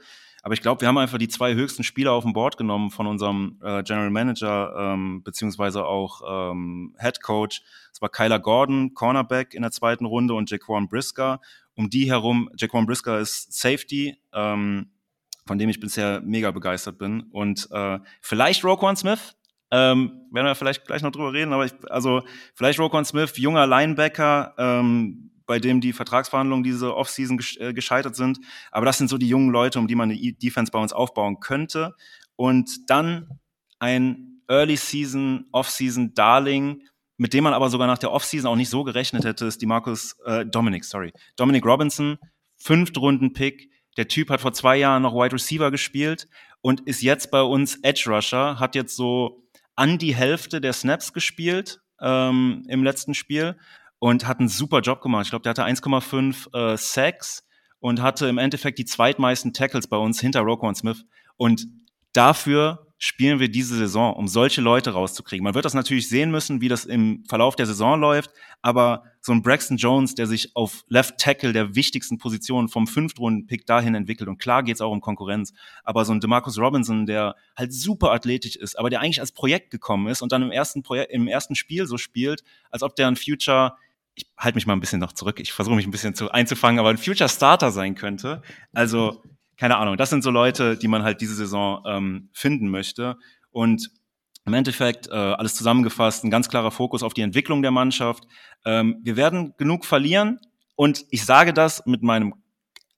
aber ich glaube, wir haben einfach die zwei höchsten Spieler auf dem Board genommen von unserem äh, General Manager ähm, beziehungsweise auch ähm, Head Coach. Das war Kyler Gordon, Cornerback in der zweiten Runde und Jaquan Brisker. Um die herum, Jaquan Brisker ist Safety. Ähm, von dem ich bisher mega begeistert bin. Und äh, vielleicht Roquan Smith, ähm, werden wir vielleicht gleich noch drüber reden, aber ich, also vielleicht Roquan Smith, junger Linebacker, ähm, bei dem die Vertragsverhandlungen diese Offseason gesch äh, gescheitert sind. Aber das sind so die jungen Leute, um die man eine Defense bei uns aufbauen könnte. Und dann ein Early Season, Offseason Darling, mit dem man aber sogar nach der Offseason auch nicht so gerechnet hätte, ist die Markus äh, Dominic, sorry, Dominic Robinson, Fünftrunden Pick, der Typ hat vor zwei Jahren noch Wide Receiver gespielt und ist jetzt bei uns Edge Rusher, hat jetzt so an die Hälfte der Snaps gespielt ähm, im letzten Spiel und hat einen super Job gemacht. Ich glaube, der hatte 1,5 äh, Sacks und hatte im Endeffekt die zweitmeisten Tackles bei uns hinter Roquan Smith. Und dafür spielen wir diese Saison, um solche Leute rauszukriegen. Man wird das natürlich sehen müssen, wie das im Verlauf der Saison läuft, aber so ein Braxton Jones, der sich auf Left Tackle der wichtigsten Position vom Fünftrunden-Pick dahin entwickelt und klar geht's auch um Konkurrenz, aber so ein DeMarcus Robinson, der halt super athletisch ist, aber der eigentlich als Projekt gekommen ist und dann im ersten Projekt, im ersten Spiel so spielt, als ob der ein Future ich halte mich mal ein bisschen noch zurück, ich versuche mich ein bisschen zu einzufangen, aber ein Future Starter sein könnte. Also keine Ahnung, das sind so Leute, die man halt diese Saison ähm, finden möchte. Und im Endeffekt, äh, alles zusammengefasst, ein ganz klarer Fokus auf die Entwicklung der Mannschaft. Ähm, wir werden genug verlieren und ich sage das mit meinem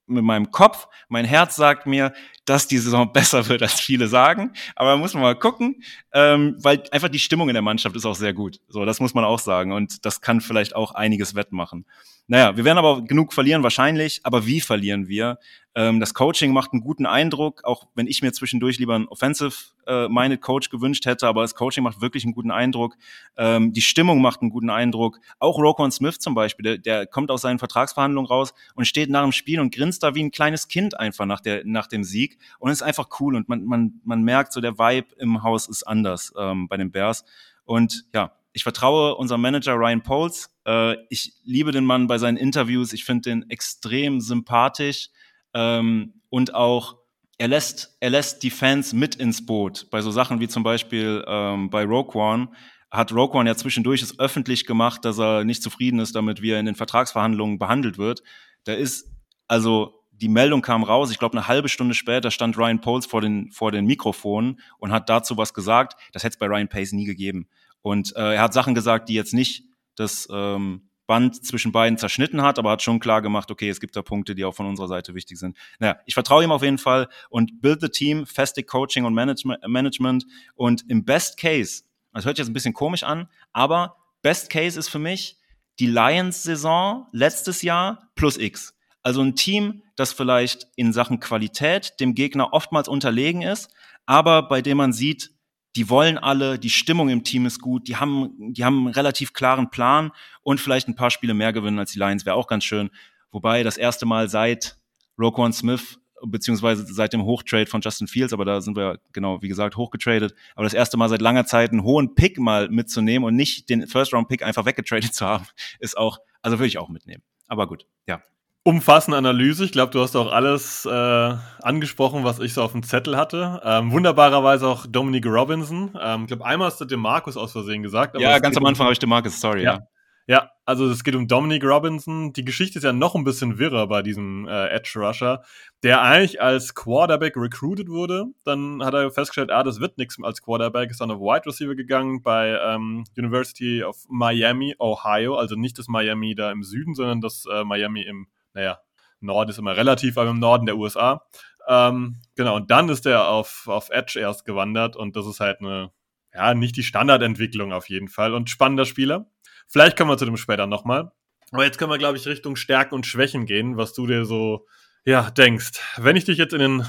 mit meinem Kopf, mein Herz sagt mir, dass die Saison besser wird, als viele sagen. Aber muss man mal gucken, ähm, weil einfach die Stimmung in der Mannschaft ist auch sehr gut. So, das muss man auch sagen. Und das kann vielleicht auch einiges wettmachen. Naja, wir werden aber genug verlieren wahrscheinlich, aber wie verlieren wir? Ähm, das Coaching macht einen guten Eindruck, auch wenn ich mir zwischendurch lieber einen Offensive-Minded äh, Coach gewünscht hätte, aber das Coaching macht wirklich einen guten Eindruck. Ähm, die Stimmung macht einen guten Eindruck. Auch Roquan Smith zum Beispiel, der, der kommt aus seinen Vertragsverhandlungen raus und steht nach dem Spiel und grinst da wie ein kleines Kind einfach nach, der, nach dem Sieg und ist einfach cool und man, man, man merkt so, der Vibe im Haus ist anders ähm, bei den Bears. Und ja, ich vertraue unserem Manager Ryan Poles. Äh, ich liebe den Mann bei seinen Interviews. Ich finde den extrem sympathisch ähm, und auch er lässt, er lässt die Fans mit ins Boot. Bei so Sachen wie zum Beispiel ähm, bei Rogue One hat Rogue One ja zwischendurch es öffentlich gemacht, dass er nicht zufrieden ist damit, wie er in den Vertragsverhandlungen behandelt wird. Da ist, also die Meldung kam raus, ich glaube eine halbe Stunde später stand Ryan Poles vor den, vor den Mikrofonen und hat dazu was gesagt. Das hätte es bei Ryan Pace nie gegeben. Und äh, er hat Sachen gesagt, die jetzt nicht das ähm, Band zwischen beiden zerschnitten hat, aber hat schon klar gemacht, okay, es gibt da Punkte, die auch von unserer Seite wichtig sind. Naja, ich vertraue ihm auf jeden Fall und build the team, feste Coaching und Management und im Best Case, das hört jetzt ein bisschen komisch an, aber Best Case ist für mich die Lions-Saison letztes Jahr plus X. Also ein Team, das vielleicht in Sachen Qualität dem Gegner oftmals unterlegen ist, aber bei dem man sieht, die wollen alle, die Stimmung im Team ist gut, die haben, die haben einen relativ klaren Plan und vielleicht ein paar Spiele mehr gewinnen als die Lions, wäre auch ganz schön. Wobei das erste Mal seit Roquan Smith beziehungsweise seit dem Hochtrade von Justin Fields, aber da sind wir genau, wie gesagt, hochgetradet. Aber das erste Mal seit langer Zeit einen hohen Pick mal mitzunehmen und nicht den First-Round-Pick einfach weggetradet zu haben, ist auch, also würde ich auch mitnehmen. Aber gut, ja umfassende Analyse. Ich glaube, du hast auch alles äh, angesprochen, was ich so auf dem Zettel hatte. Ähm, wunderbarerweise auch Dominic Robinson. Ähm, ich glaube, einmal hast du dem Markus aus Versehen gesagt. ja, ganz am Anfang habe ich dem Markus, sorry. Ja. ja. ja, Also es geht um Dominic Robinson. Die Geschichte ist ja noch ein bisschen wirrer bei diesem äh, Edge Rusher, der eigentlich als Quarterback recruited wurde. Dann hat er festgestellt, ah, das wird nichts als Quarterback, ist dann auf Wide Receiver gegangen bei ähm, University of Miami, Ohio. Also nicht das Miami da im Süden, sondern das äh, Miami im, naja, Norden ist immer relativ, aber im Norden der USA. Ähm, genau, und dann ist er auf, auf Edge erst gewandert und das ist halt eine, ja, nicht die Standardentwicklung auf jeden Fall und spannender Spieler. Vielleicht kommen wir zu dem später nochmal. Aber jetzt können wir, glaube ich, Richtung Stärken und Schwächen gehen, was du dir so, ja, denkst. Wenn ich dich jetzt in den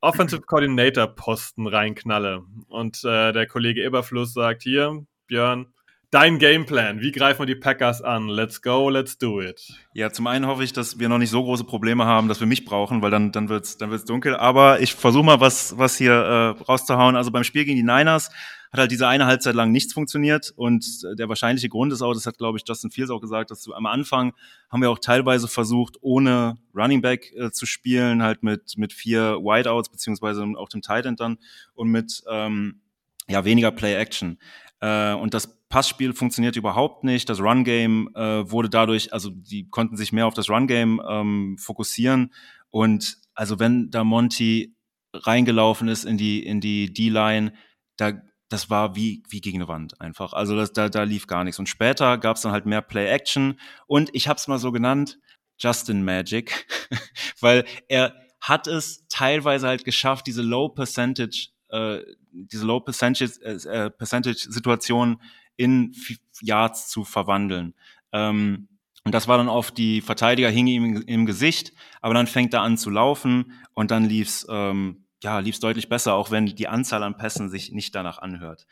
Offensive Coordinator Posten reinknalle und äh, der Kollege Eberfluss sagt, hier, Björn, dein Gameplan, wie greifen wir die Packers an? Let's go, let's do it. Ja, zum einen hoffe ich, dass wir noch nicht so große Probleme haben, dass wir mich brauchen, weil dann, dann wird's, dann wird's dunkel. Aber ich versuche mal was, was hier äh, rauszuhauen. Also beim Spiel gegen die Niners hat halt diese eine Halbzeit lang nichts funktioniert und der wahrscheinliche Grund ist auch, das hat glaube ich Justin Fields auch gesagt, dass am Anfang haben wir auch teilweise versucht, ohne Running Back äh, zu spielen, halt mit mit vier Wideouts beziehungsweise auch dem Tight End dann und mit ähm, ja weniger Play Action äh, und das Passspiel funktioniert überhaupt nicht. Das Run Game äh, wurde dadurch, also die konnten sich mehr auf das Run Game ähm, fokussieren und also wenn da Monty reingelaufen ist in die in die D-Line, da das war wie, wie gegen eine Wand einfach. Also das, da, da lief gar nichts. Und später gab es dann halt mehr Play-Action und ich habe es mal so genannt, Justin Magic, weil er hat es teilweise halt geschafft, diese Low Percentage, äh, diese Low Percentage, äh, Percentage Situation in Yards zu verwandeln. Ähm, und das war dann oft, die Verteidiger hingen ihm im Gesicht, aber dann fängt er an zu laufen und dann lief's ähm, ja, lief es deutlich besser, auch wenn die Anzahl an Pässen sich nicht danach anhört.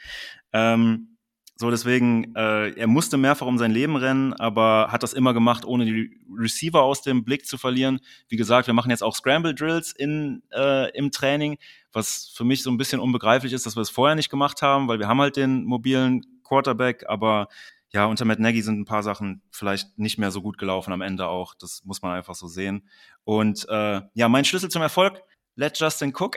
Ähm, so, deswegen, äh, er musste mehrfach um sein Leben rennen, aber hat das immer gemacht, ohne die Receiver aus dem Blick zu verlieren. Wie gesagt, wir machen jetzt auch Scramble Drills in, äh, im Training, was für mich so ein bisschen unbegreiflich ist, dass wir es vorher nicht gemacht haben, weil wir haben halt den mobilen Quarterback, aber ja, unter Matt Nagy sind ein paar Sachen vielleicht nicht mehr so gut gelaufen am Ende auch. Das muss man einfach so sehen. Und äh, ja, mein Schlüssel zum Erfolg let Justin Cook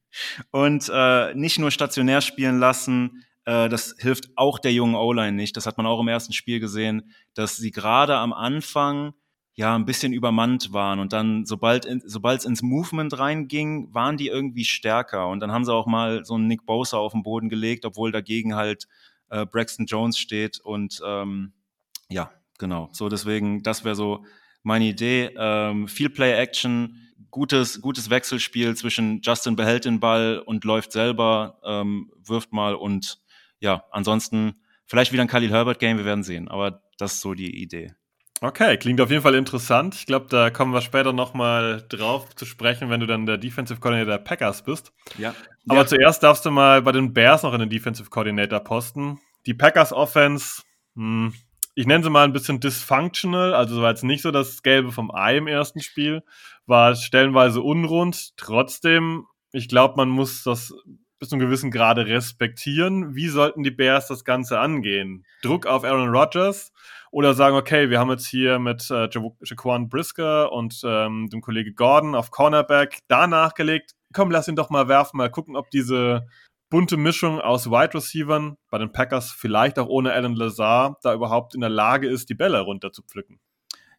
und äh, nicht nur stationär spielen lassen. Äh, das hilft auch der jungen O-Line nicht. Das hat man auch im ersten Spiel gesehen, dass sie gerade am Anfang ja ein bisschen übermannt waren und dann sobald in, es ins Movement reinging, waren die irgendwie stärker und dann haben sie auch mal so einen Nick Bosa auf den Boden gelegt, obwohl dagegen halt äh, Braxton Jones steht und ähm, ja genau so deswegen das wäre so meine Idee ähm, viel Play Action gutes, gutes Wechselspiel zwischen Justin behält den Ball und läuft selber, ähm, wirft mal und ja, ansonsten vielleicht wieder ein Khalil Herbert Game, wir werden sehen, aber das ist so die Idee. Okay, klingt auf jeden Fall interessant. Ich glaube, da kommen wir später nochmal drauf zu sprechen, wenn du dann der Defensive Coordinator der Packers bist. Ja. Aber ja. zuerst darfst du mal bei den Bears noch in den Defensive Coordinator posten. Die Packers Offense, hm, ich nenne sie mal ein bisschen dysfunctional, also war jetzt nicht so das Gelbe vom Ei im ersten Spiel, war stellenweise unrund. Trotzdem, ich glaube, man muss das bis zu einem gewissen Grade respektieren. Wie sollten die Bears das Ganze angehen? Druck auf Aaron Rodgers oder sagen, okay, wir haben jetzt hier mit äh, Jaquan Brisker und ähm, dem Kollege Gordon auf Cornerback da nachgelegt. Komm, lass ihn doch mal werfen, mal gucken, ob diese bunte Mischung aus Wide Receivern bei den Packers, vielleicht auch ohne Alan Lazar, da überhaupt in der Lage ist, die Bälle runter zu pflücken.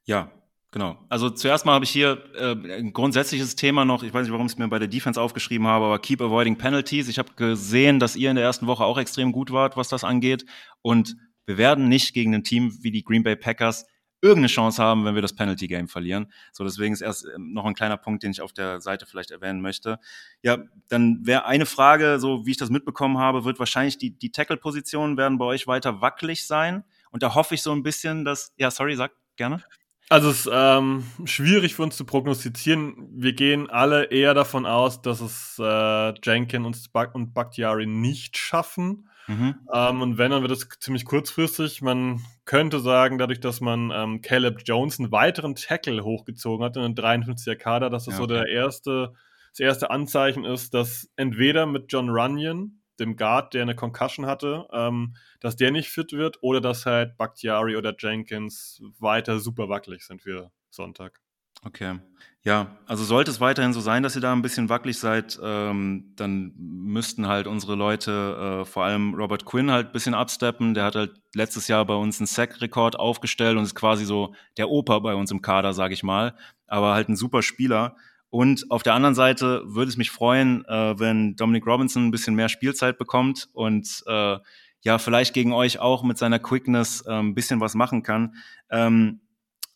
Ja, genau. Also zuerst mal habe ich hier äh, ein grundsätzliches Thema noch. Ich weiß nicht, warum ich es mir bei der Defense aufgeschrieben habe, aber Keep Avoiding Penalties. Ich habe gesehen, dass ihr in der ersten Woche auch extrem gut wart, was das angeht. Und wir werden nicht gegen ein Team wie die Green Bay Packers irgendeine Chance haben, wenn wir das Penalty Game verlieren. So, deswegen ist erst ähm, noch ein kleiner Punkt, den ich auf der Seite vielleicht erwähnen möchte. Ja, dann wäre eine Frage, so wie ich das mitbekommen habe, wird wahrscheinlich die, die Tackle-Positionen werden bei euch weiter wackelig sein. Und da hoffe ich so ein bisschen, dass, ja, sorry, sag gerne. Also es ist ähm, schwierig für uns zu prognostizieren. Wir gehen alle eher davon aus, dass es äh, Jenkins und, Bak und Bakhtiari nicht schaffen. Mhm. Ähm, und wenn, dann wird es ziemlich kurzfristig. Man könnte sagen, dadurch, dass man ähm, Caleb Jones einen weiteren Tackle hochgezogen hat in den 53er Kader, dass das ja, okay. so der erste, das erste Anzeichen ist, dass entweder mit John Runyon, dem Guard, der eine Concussion hatte, ähm, dass der nicht fit wird oder dass halt Bakhtiari oder Jenkins weiter super wackelig sind für Sonntag. Okay. Ja, also sollte es weiterhin so sein, dass ihr da ein bisschen wackelig seid, ähm, dann müssten halt unsere Leute, äh, vor allem Robert Quinn, halt ein bisschen absteppen. Der hat halt letztes Jahr bei uns einen Sack-Rekord aufgestellt und ist quasi so der Opa bei uns im Kader, sage ich mal. Aber halt ein super Spieler. Und auf der anderen Seite würde es mich freuen, äh, wenn Dominic Robinson ein bisschen mehr Spielzeit bekommt und äh, ja, vielleicht gegen euch auch mit seiner Quickness äh, ein bisschen was machen kann. Ähm,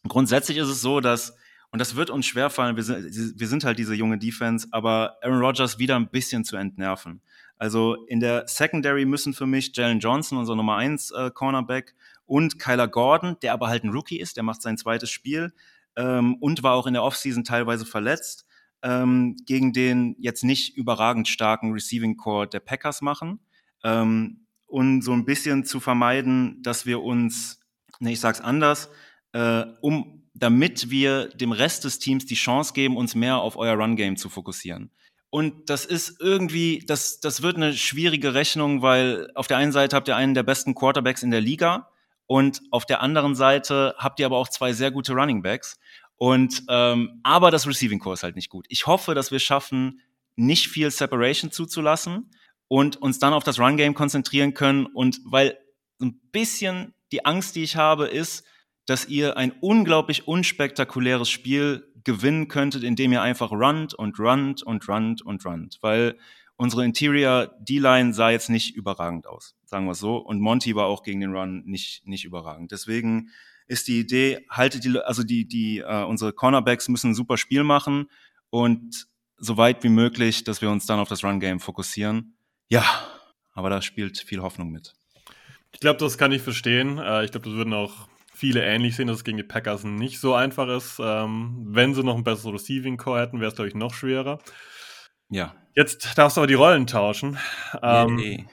grundsätzlich ist es so, dass und das wird uns schwerfallen. Wir sind, wir sind halt diese junge Defense, aber Aaron Rodgers wieder ein bisschen zu entnerven. Also in der Secondary müssen für mich Jalen Johnson, unser Nummer 1 äh, Cornerback, und Kyler Gordon, der aber halt ein Rookie ist, der macht sein zweites Spiel ähm, und war auch in der Offseason teilweise verletzt, ähm, gegen den jetzt nicht überragend starken Receiving Core der Packers machen. Ähm, und so ein bisschen zu vermeiden, dass wir uns, ne, ich sag's anders, äh, um damit wir dem Rest des Teams die Chance geben, uns mehr auf euer Run-Game zu fokussieren. Und das ist irgendwie, das, das wird eine schwierige Rechnung, weil auf der einen Seite habt ihr einen der besten Quarterbacks in der Liga und auf der anderen Seite habt ihr aber auch zwei sehr gute Running Backs. Und ähm, aber das Receiving Core ist halt nicht gut. Ich hoffe, dass wir schaffen, nicht viel Separation zuzulassen und uns dann auf das Run Game konzentrieren können. Und weil ein bisschen die Angst, die ich habe, ist, dass ihr ein unglaublich unspektakuläres Spiel gewinnen könntet, indem ihr einfach runnt und runnt und runnt und runnt. Weil unsere Interior D-Line sah jetzt nicht überragend aus, sagen wir es so. Und Monty war auch gegen den Run nicht, nicht überragend. Deswegen ist die Idee, haltet die, also die, die, äh, unsere Cornerbacks müssen ein super Spiel machen und so weit wie möglich, dass wir uns dann auf das Run-Game fokussieren. Ja, aber da spielt viel Hoffnung mit. Ich glaube, das kann ich verstehen. Äh, ich glaube, das würden auch viele ähnlich sehen, dass es gegen die Packers nicht so einfach ist. Ähm, wenn sie noch ein besseres Receiving Core hätten, wäre es, glaube ich, noch schwerer. Ja. Jetzt darfst du aber die Rollen tauschen. Ähm, nee.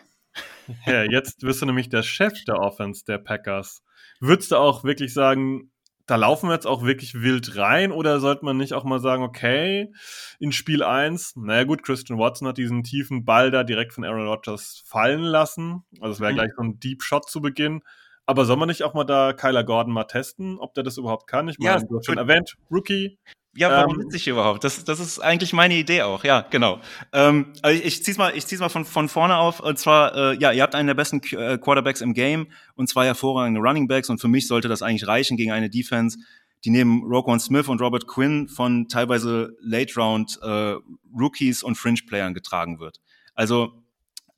ja, jetzt wirst du nämlich der Chef der Offense der Packers. Würdest du auch wirklich sagen, da laufen wir jetzt auch wirklich wild rein oder sollte man nicht auch mal sagen, okay, in Spiel 1, naja gut, Christian Watson hat diesen tiefen Ball da direkt von Aaron Rodgers fallen lassen. Also es wäre mhm. gleich so ein Deep Shot zu Beginn. Aber soll man nicht auch mal da Kyler Gordon mal testen, ob der das überhaupt kann? Ich meine, ja, du hast schon erwähnt, Rookie. Ja, warum ähm, sitze ich überhaupt? Das, das ist eigentlich meine Idee auch. Ja, genau. Ähm, also ich, ich zieh's mal, ich zieh's mal von, von vorne auf. Und zwar, äh, ja, ihr habt einen der besten äh, Quarterbacks im Game und zwei hervorragende Running Backs. Und für mich sollte das eigentlich reichen gegen eine Defense, die neben Roquan Smith und Robert Quinn von teilweise Late Round äh, Rookies und Fringe Playern getragen wird. Also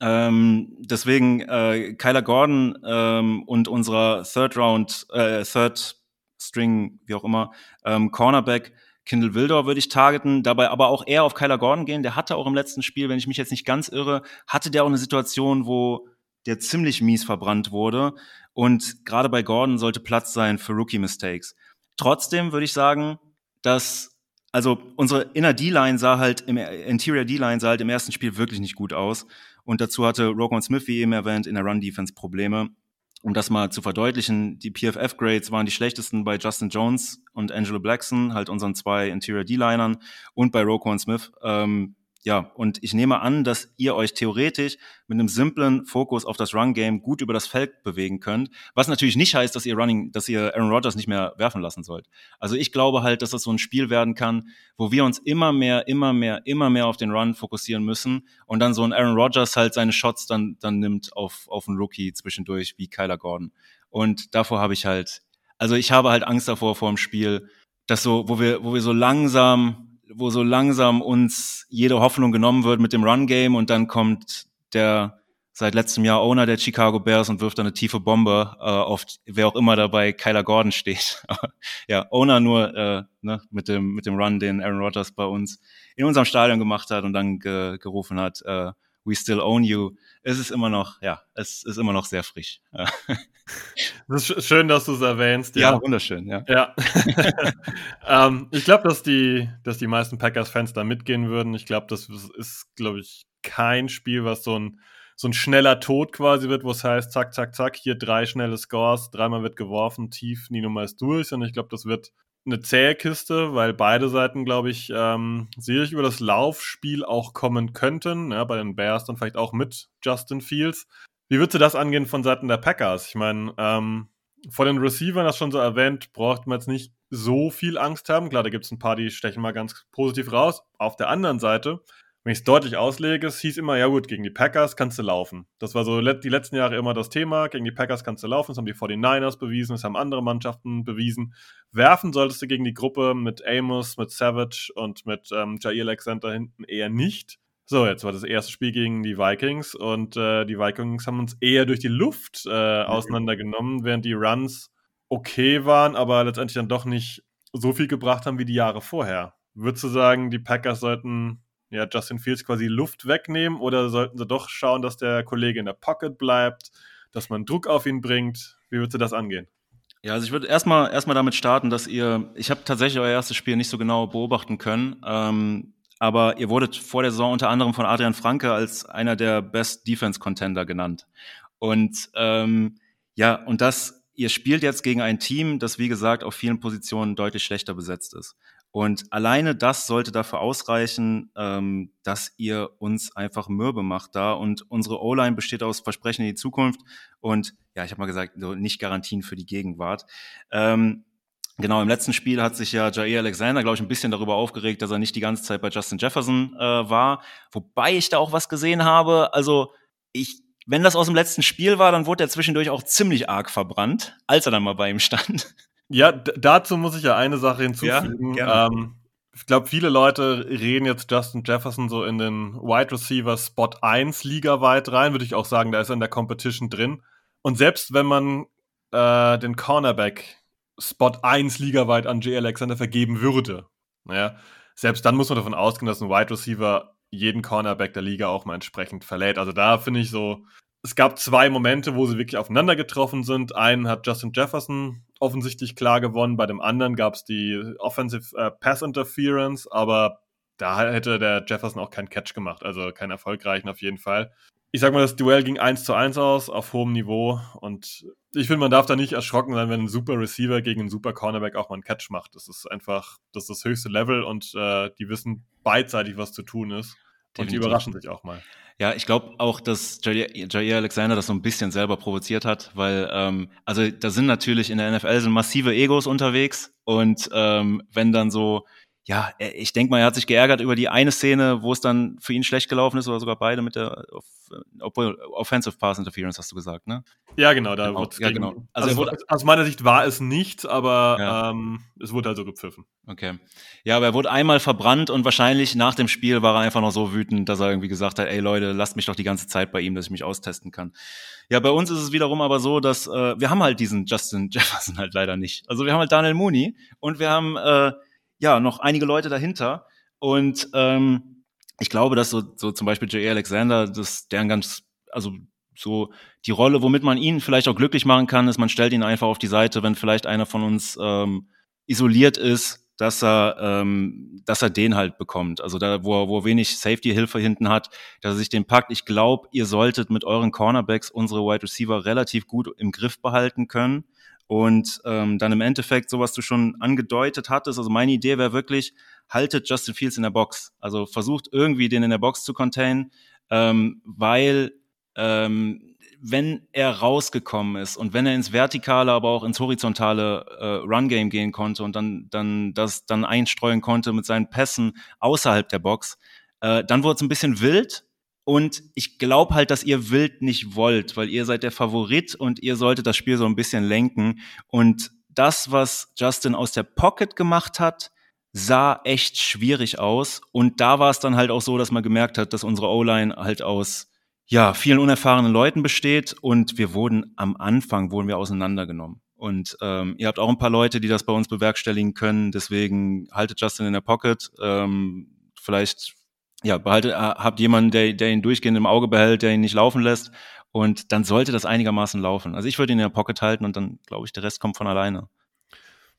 ähm, deswegen äh, Kyler Gordon ähm, und unserer Third Round, äh, Third String, wie auch immer, ähm, Cornerback Kindle Wildor würde ich targeten, dabei aber auch eher auf Kyler Gordon gehen. Der hatte auch im letzten Spiel, wenn ich mich jetzt nicht ganz irre, hatte der auch eine Situation, wo der ziemlich mies verbrannt wurde. Und gerade bei Gordon sollte Platz sein für Rookie-Mistakes. Trotzdem würde ich sagen, dass, also unsere Inner D-Line sah halt im Interior D-Line sah halt im ersten Spiel wirklich nicht gut aus. Und dazu hatte Roquan Smith, wie eben erwähnt, in der Run-Defense Probleme. Um das mal zu verdeutlichen, die PFF-Grades waren die schlechtesten bei Justin Jones und Angelo Blackson, halt unseren zwei Interior D-Linern und bei Roquan Smith. Ähm, ja, und ich nehme an, dass ihr euch theoretisch mit einem simplen Fokus auf das Run-Game gut über das Feld bewegen könnt. Was natürlich nicht heißt, dass ihr Running, dass ihr Aaron Rodgers nicht mehr werfen lassen sollt. Also ich glaube halt, dass das so ein Spiel werden kann, wo wir uns immer mehr, immer mehr, immer mehr auf den Run fokussieren müssen und dann so ein Aaron Rodgers halt seine Shots dann, dann nimmt auf, auf einen Rookie zwischendurch wie Kyler Gordon. Und davor habe ich halt, also ich habe halt Angst davor vor dem Spiel, dass so, wo wir, wo wir so langsam wo so langsam uns jede Hoffnung genommen wird mit dem Run-Game und dann kommt der seit letztem Jahr Owner der Chicago Bears und wirft dann eine tiefe Bombe äh, auf wer auch immer dabei Kyler Gordon steht. ja, Owner nur äh, ne, mit dem mit dem Run, den Aaron Rodgers bei uns in unserem Stadion gemacht hat und dann ge gerufen hat, äh, We still own you. Es ist immer noch, ja, es ist immer noch sehr frisch. Das ist schön, dass du es erwähnst. Ja, ja wunderschön, ja. ja. ähm, ich glaube, dass die, dass die meisten Packers-Fans da mitgehen würden. Ich glaube, das ist, glaube ich, kein Spiel, was so ein, so ein schneller Tod quasi wird, wo es heißt, zack, zack, zack, hier drei schnelle Scores, dreimal wird geworfen, tief, die Nummer ist durch. Und ich glaube, das wird eine zähe Kiste, weil beide Seiten, glaube ich, ähm, sehe ich über das Laufspiel auch kommen könnten. Ja, bei den Bears dann vielleicht auch mit Justin Fields. Wie würdest du das angehen von Seiten der Packers? Ich meine, ähm, vor den Receivern, das schon so erwähnt, braucht man jetzt nicht so viel Angst haben. Klar, da gibt es ein paar, die stechen mal ganz positiv raus. Auf der anderen Seite, wenn ich es deutlich auslege, es hieß immer, ja gut, gegen die Packers kannst du laufen. Das war so die letzten Jahre immer das Thema. Gegen die Packers kannst du laufen. Das haben die 49ers bewiesen, das haben andere Mannschaften bewiesen. Werfen solltest du gegen die Gruppe mit Amos, mit Savage und mit ähm, Jair Alexander hinten eher nicht. So, jetzt war das erste Spiel gegen die Vikings und äh, die Vikings haben uns eher durch die Luft äh, auseinandergenommen, während die Runs okay waren, aber letztendlich dann doch nicht so viel gebracht haben wie die Jahre vorher. Würdest du sagen, die Packers sollten ja, Justin Fields quasi Luft wegnehmen oder sollten sie doch schauen, dass der Kollege in der Pocket bleibt, dass man Druck auf ihn bringt? Wie würdest du das angehen? Ja, also ich würde erstmal erstmal damit starten, dass ihr, ich habe tatsächlich euer erstes Spiel nicht so genau beobachten können, ähm, aber ihr wurdet vor der Saison unter anderem von Adrian Franke als einer der Best Defense Contender genannt. Und ähm, ja, und das ihr spielt jetzt gegen ein Team, das wie gesagt auf vielen Positionen deutlich schlechter besetzt ist. Und alleine das sollte dafür ausreichen, ähm, dass ihr uns einfach mürbe macht da. Und unsere O-Line besteht aus Versprechen in die Zukunft und ja, ich habe mal gesagt, so nicht Garantien für die Gegenwart. Ähm, Genau, im letzten Spiel hat sich ja Jair Alexander, glaube ich, ein bisschen darüber aufgeregt, dass er nicht die ganze Zeit bei Justin Jefferson äh, war. Wobei ich da auch was gesehen habe. Also ich wenn das aus dem letzten Spiel war, dann wurde er zwischendurch auch ziemlich arg verbrannt, als er dann mal bei ihm stand. Ja, dazu muss ich ja eine Sache hinzufügen. Ja, ähm, ich glaube, viele Leute reden jetzt Justin Jefferson so in den Wide Receiver Spot 1 ligaweit rein, würde ich auch sagen, da ist er in der Competition drin. Und selbst wenn man äh, den Cornerback Spot 1 ligaweit an J. Alexander vergeben würde, naja, selbst dann muss man davon ausgehen, dass ein Wide Receiver jeden Cornerback der Liga auch mal entsprechend verlädt. Also da finde ich so, es gab zwei Momente, wo sie wirklich aufeinander getroffen sind. Einen hat Justin Jefferson offensichtlich klar gewonnen, bei dem anderen gab es die Offensive äh, Pass Interference, aber da hätte der Jefferson auch keinen Catch gemacht, also keinen erfolgreichen auf jeden Fall. Ich sag mal, das Duell ging 1 zu 1 aus, auf hohem Niveau und ich finde, man darf da nicht erschrocken sein, wenn ein super Receiver gegen einen super Cornerback auch mal einen Catch macht. Das ist einfach, das ist das höchste Level und äh, die wissen beidseitig, was zu tun ist. Und die überraschen sich auch mal. Ja, ich glaube auch, dass Jair Alexander das so ein bisschen selber provoziert hat, weil ähm, also da sind natürlich in der NFL sind massive Egos unterwegs und ähm, wenn dann so ja, ich denke mal, er hat sich geärgert über die eine Szene, wo es dann für ihn schlecht gelaufen ist, oder sogar beide mit der obwohl Offensive Pass Interference hast du gesagt, ne? Ja, genau, da genau. ja, genau. Also, also wurde, aus meiner Sicht war es nicht, aber ja. ähm, es wurde halt so gepfiffen. Okay. Ja, aber er wurde einmal verbrannt und wahrscheinlich nach dem Spiel war er einfach noch so wütend, dass er irgendwie gesagt hat, ey Leute, lasst mich doch die ganze Zeit bei ihm, dass ich mich austesten kann. Ja, bei uns ist es wiederum aber so, dass äh, wir haben halt diesen Justin Jefferson halt leider nicht. Also wir haben halt Daniel Mooney und wir haben äh, ja noch einige Leute dahinter und ähm, ich glaube, dass so, so zum Beispiel J.A. Alexander, das deren ganz, also so die Rolle, womit man ihn vielleicht auch glücklich machen kann, ist, man stellt ihn einfach auf die Seite, wenn vielleicht einer von uns ähm, isoliert ist, dass er, ähm, dass er den halt bekommt. Also da, wo er, wo er wenig Safety-Hilfe hinten hat, dass er sich den packt. Ich glaube, ihr solltet mit euren Cornerbacks unsere Wide Receiver relativ gut im Griff behalten können. Und ähm, dann im Endeffekt, so was du schon angedeutet hattest, also meine Idee wäre wirklich, haltet Justin Fields in der Box. Also versucht irgendwie den in der Box zu containen, ähm, weil ähm, wenn er rausgekommen ist und wenn er ins vertikale, aber auch ins horizontale äh, Run-Game gehen konnte und dann, dann das dann einstreuen konnte mit seinen Pässen außerhalb der Box, äh, dann wurde es ein bisschen wild und ich glaube halt, dass ihr wild nicht wollt, weil ihr seid der Favorit und ihr solltet das Spiel so ein bisschen lenken. Und das, was Justin aus der Pocket gemacht hat, sah echt schwierig aus. Und da war es dann halt auch so, dass man gemerkt hat, dass unsere O-Line halt aus ja, vielen unerfahrenen Leuten besteht und wir wurden am Anfang wurden wir auseinandergenommen. Und ähm, ihr habt auch ein paar Leute, die das bei uns bewerkstelligen können. Deswegen haltet Justin in der Pocket. Ähm, vielleicht ja, behaltet, äh, habt jemanden, der, der ihn durchgehend im Auge behält, der ihn nicht laufen lässt. Und dann sollte das einigermaßen laufen. Also ich würde ihn in der Pocket halten und dann glaube ich, der Rest kommt von alleine.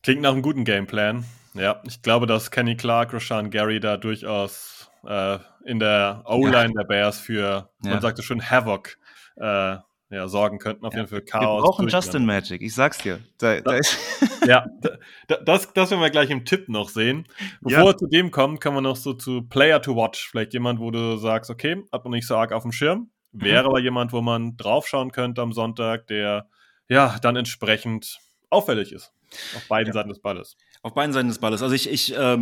Klingt nach einem guten Gameplan. Ja, ich glaube, dass Kenny Clark, Rashan Gary da durchaus äh, in der O-Line ja. der Bears für, ja. man sagte schon, Havoc äh, ja, sorgen könnten. Auf ja. jeden Fall Chaos. Wir brauchen Justin Magic, ich sag's dir. Da, da ja, das, das werden wir gleich im Tipp noch sehen. Bevor ja. wir zu dem kommen, kommen wir noch so zu Player to Watch. Vielleicht jemand, wo du sagst, okay, hat man nicht so arg auf dem Schirm. Wäre mhm. aber jemand, wo man draufschauen könnte am Sonntag, der ja dann entsprechend auffällig ist. Auf beiden ja. Seiten des Balles. Auf beiden Seiten des Balles. Also ich, ich äh,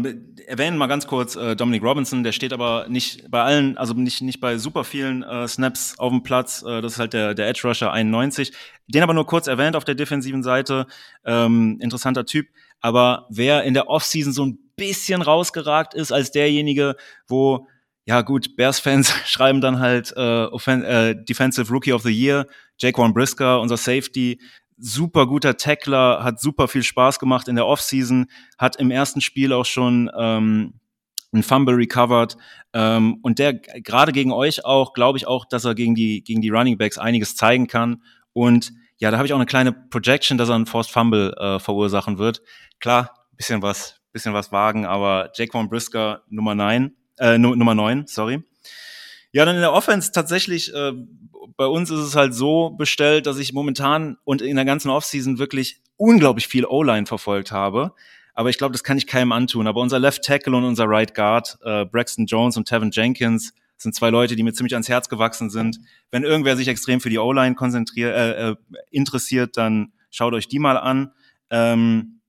erwähne mal ganz kurz äh, Dominic Robinson, der steht aber nicht bei allen, also nicht, nicht bei super vielen äh, Snaps auf dem Platz. Äh, das ist halt der, der Edge Rusher 91. Den aber nur kurz erwähnt auf der defensiven Seite. Ähm, interessanter Typ. Aber wer in der Offseason so ein bisschen rausgeragt ist als derjenige, wo ja gut, Bears-Fans schreiben dann halt äh, Offen äh, Defensive Rookie of the Year, Jaquan Brisker, unser Safety, super guter Tackler, hat super viel Spaß gemacht in der Offseason, hat im ersten Spiel auch schon ähm, ein Fumble recovered ähm, und der gerade gegen euch auch, glaube ich auch, dass er gegen die gegen die Running Backs einiges zeigen kann und ja, da habe ich auch eine kleine Projection, dass er einen Forced Fumble äh, verursachen wird. Klar, bisschen was, bisschen was wagen, aber Jaquan Brisker Nummer 9, äh, Nummer 9, sorry. Ja, dann in der Offense tatsächlich, äh, bei uns ist es halt so bestellt, dass ich momentan und in der ganzen Offseason wirklich unglaublich viel O-Line verfolgt habe. Aber ich glaube, das kann ich keinem antun. Aber unser Left Tackle und unser Right Guard, äh, Braxton Jones und Tevin Jenkins, sind zwei Leute, die mir ziemlich ans Herz gewachsen sind. Wenn irgendwer sich extrem für die O-Line konzentriert, äh, äh, interessiert, dann schaut euch die mal an. Ähm,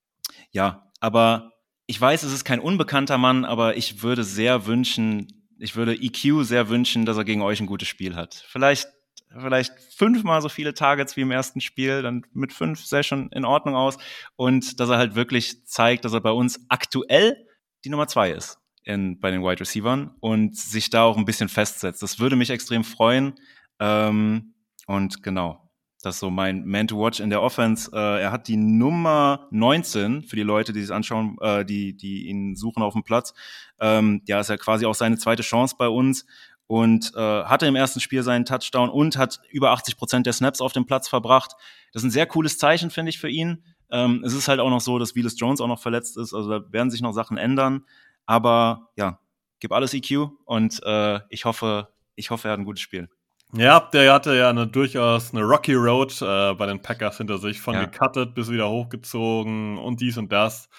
ja, aber ich weiß, es ist kein unbekannter Mann, aber ich würde sehr wünschen, ich würde EQ sehr wünschen, dass er gegen euch ein gutes Spiel hat. Vielleicht, vielleicht fünfmal so viele Targets wie im ersten Spiel, dann mit fünf sähe schon in Ordnung aus. Und dass er halt wirklich zeigt, dass er bei uns aktuell die Nummer zwei ist in, bei den Wide Receivers und sich da auch ein bisschen festsetzt. Das würde mich extrem freuen. Ähm, und genau, das ist so mein Man to Watch in der Offense. Äh, er hat die Nummer 19 für die Leute, die sich anschauen, äh, die, die ihn suchen auf dem Platz. Ähm, ja, ist ja quasi auch seine zweite Chance bei uns und äh, hatte im ersten Spiel seinen Touchdown und hat über 80 Prozent der Snaps auf dem Platz verbracht. Das ist ein sehr cooles Zeichen, finde ich, für ihn. Ähm, es ist halt auch noch so, dass Willis Jones auch noch verletzt ist, also da werden sich noch Sachen ändern. Aber ja, gib alles EQ und äh, ich hoffe, ich hoffe, er hat ein gutes Spiel. Ja, der hatte ja eine durchaus eine Rocky Road äh, bei den Packers hinter sich, von ja. gecuttet bis wieder hochgezogen und dies und das.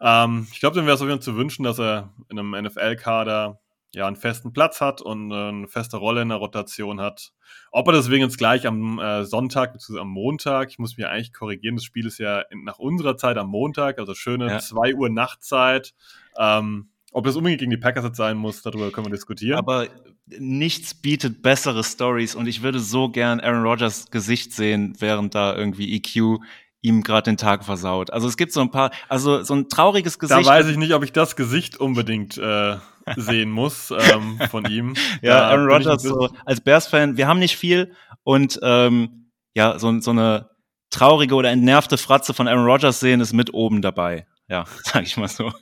Ähm, ich glaube, dem wäre es auf zu wünschen, dass er in einem NFL-Kader ja einen festen Platz hat und eine feste Rolle in der Rotation hat. Ob er deswegen jetzt gleich am äh, Sonntag bzw. am Montag, ich muss mich eigentlich korrigieren, das Spiel ist ja in, nach unserer Zeit am Montag, also schöne ja. 2 Uhr Nachtzeit. Ähm, ob das unbedingt gegen die Packers jetzt sein muss, darüber können wir diskutieren. Aber nichts bietet bessere Stories und ich würde so gern Aaron Rodgers Gesicht sehen, während da irgendwie EQ ihm gerade den Tag versaut. Also es gibt so ein paar, also so ein trauriges Gesicht. Da weiß ich nicht, ob ich das Gesicht unbedingt äh, sehen muss ähm, von ihm. ja, da Aaron Rodgers so als Bears-Fan, wir haben nicht viel und ähm, ja, so, so eine traurige oder entnervte Fratze von Aaron Rodgers sehen ist mit oben dabei. Ja, sag ich mal so.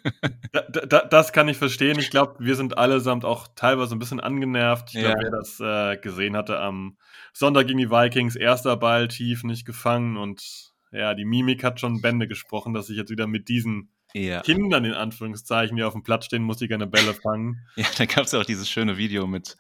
da, da, das kann ich verstehen. Ich glaube, wir sind allesamt auch teilweise ein bisschen angenervt. Ich glaube, ja. wer das äh, gesehen hatte am Sonntag gegen die Vikings, erster Ball tief nicht gefangen und ja, die Mimik hat schon Bände gesprochen, dass ich jetzt wieder mit diesen ja. Kindern in Anführungszeichen, die auf dem Platz stehen, muss ich gerne Bälle fangen. Ja, da gab es ja auch dieses schöne Video mit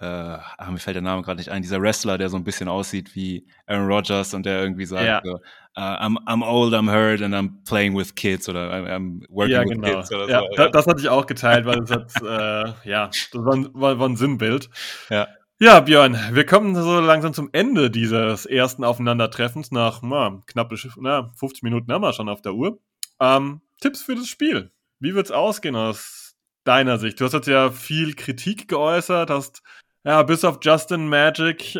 äh, ach, mir fällt der Name gerade nicht ein, dieser Wrestler, der so ein bisschen aussieht wie Aaron Rodgers und der irgendwie sagt, ja. so, uh, I'm, I'm old, I'm hurt and I'm playing with kids oder I'm, working ja, with genau. kids oder ja, so. Ja, das hatte ich auch geteilt, weil das hat, äh, ja, das war, war, war ein Sinnbild. Ja. Ja, Björn, wir kommen so langsam zum Ende dieses ersten Aufeinandertreffens nach na, knappe na, 50 Minuten haben wir schon auf der Uhr. Ähm, Tipps für das Spiel. Wie wird's ausgehen aus deiner Sicht? Du hast jetzt ja viel Kritik geäußert, hast ja, bis auf Justin Magic äh,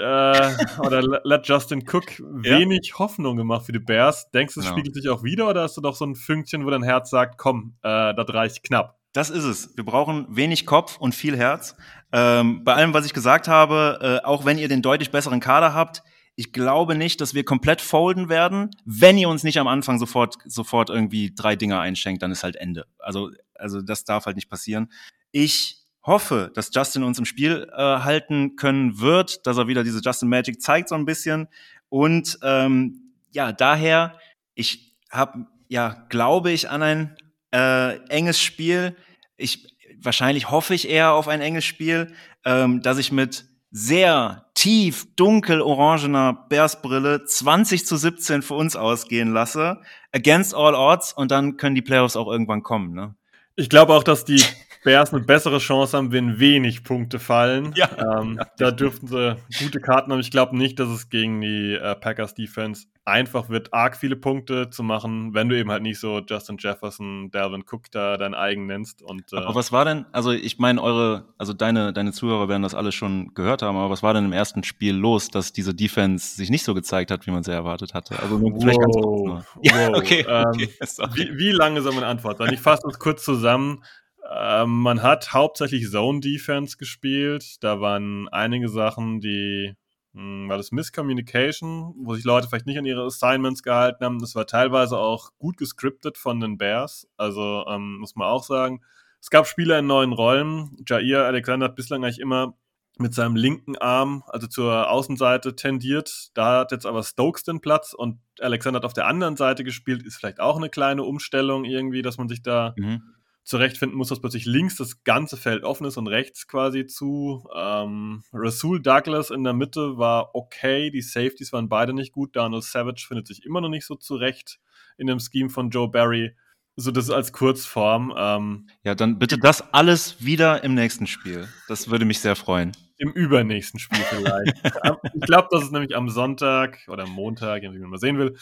oder Let Justin Cook wenig ja. Hoffnung gemacht für die Bears. Denkst du, es genau. spiegelt sich auch wieder oder hast du doch so ein Fünkchen, wo dein Herz sagt, komm, äh, das reicht knapp? Das ist es. Wir brauchen wenig Kopf und viel Herz. Ähm, bei allem, was ich gesagt habe, äh, auch wenn ihr den deutlich besseren Kader habt, ich glaube nicht, dass wir komplett folden werden. Wenn ihr uns nicht am Anfang sofort, sofort irgendwie drei Dinger einschenkt, dann ist halt Ende. Also, also das darf halt nicht passieren. Ich hoffe, dass Justin uns im Spiel äh, halten können wird, dass er wieder diese Justin Magic zeigt so ein bisschen. Und ähm, ja, daher, ich habe, ja, glaube ich an ein äh, enges Spiel. Ich wahrscheinlich hoffe ich eher auf ein enges Spiel, ähm, dass ich mit sehr tief dunkel orangener Bearsbrille 20 zu 17 für uns ausgehen lasse, against all odds und dann können die Playoffs auch irgendwann kommen. Ne? Ich glaube auch, dass die Bears eine bessere Chance haben, wenn wenig Punkte fallen. Ja. Ähm, da dürften sie gute Karten haben. Ich glaube nicht, dass es gegen die äh, Packers Defense einfach wird, arg viele Punkte zu machen, wenn du eben halt nicht so Justin Jefferson, Dalvin Cook da dein eigen nennst. Und, äh aber was war denn, also ich meine, eure, also deine, deine Zuhörer werden das alles schon gehört haben, aber was war denn im ersten Spiel los, dass diese Defense sich nicht so gezeigt hat, wie man sie erwartet hatte? Also wow, vielleicht ganz kurz nur. Ja, okay. okay ähm, wie, wie lange soll man antworten? Ich fasse das kurz zusammen. Ähm, man hat hauptsächlich Zone Defense gespielt. Da waren einige Sachen, die hm, war das Miscommunication, wo sich Leute vielleicht nicht an ihre Assignments gehalten haben. Das war teilweise auch gut gescriptet von den Bears. Also ähm, muss man auch sagen. Es gab Spieler in neuen Rollen. Jair Alexander hat bislang eigentlich immer mit seinem linken Arm, also zur Außenseite tendiert. Da hat jetzt aber Stokes den Platz und Alexander hat auf der anderen Seite gespielt. Ist vielleicht auch eine kleine Umstellung irgendwie, dass man sich da mhm zurechtfinden muss, dass plötzlich links das ganze Feld offen ist und rechts quasi zu. Ähm, Rasul Douglas in der Mitte war okay, die Safeties waren beide nicht gut. Daniel Savage findet sich immer noch nicht so zurecht in dem Scheme von Joe Barry. So, das als Kurzform. Ähm, ja, dann bitte das alles wieder im nächsten Spiel. Das würde mich sehr freuen. Im übernächsten Spiel vielleicht. ich glaube, das ist nämlich am Sonntag oder Montag, wie man mal sehen will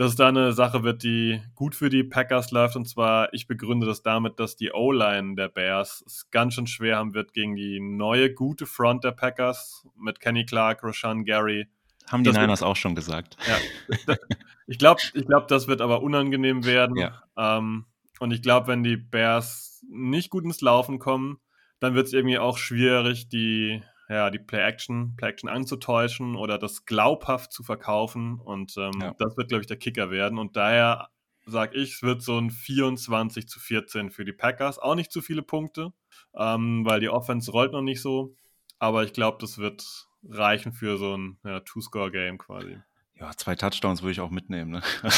dass es da eine Sache wird, die gut für die Packers läuft. Und zwar, ich begründe das damit, dass die O-Line der Bears es ganz schön schwer haben wird gegen die neue, gute Front der Packers mit Kenny Clark, Rashan Gary. Haben die das Niners wird, auch schon gesagt. Ja, ich glaube, ich glaub, das wird aber unangenehm werden. Ja. Ähm, und ich glaube, wenn die Bears nicht gut ins Laufen kommen, dann wird es irgendwie auch schwierig, die ja, die Play-Action, Play-Action anzutäuschen oder das glaubhaft zu verkaufen. Und ähm, ja. das wird, glaube ich, der Kicker werden. Und daher sage ich, es wird so ein 24 zu 14 für die Packers. Auch nicht zu viele Punkte, ähm, weil die Offense rollt noch nicht so. Aber ich glaube, das wird reichen für so ein ja, Two-Score-Game quasi. Ja, zwei Touchdowns würde ich auch mitnehmen. Ne?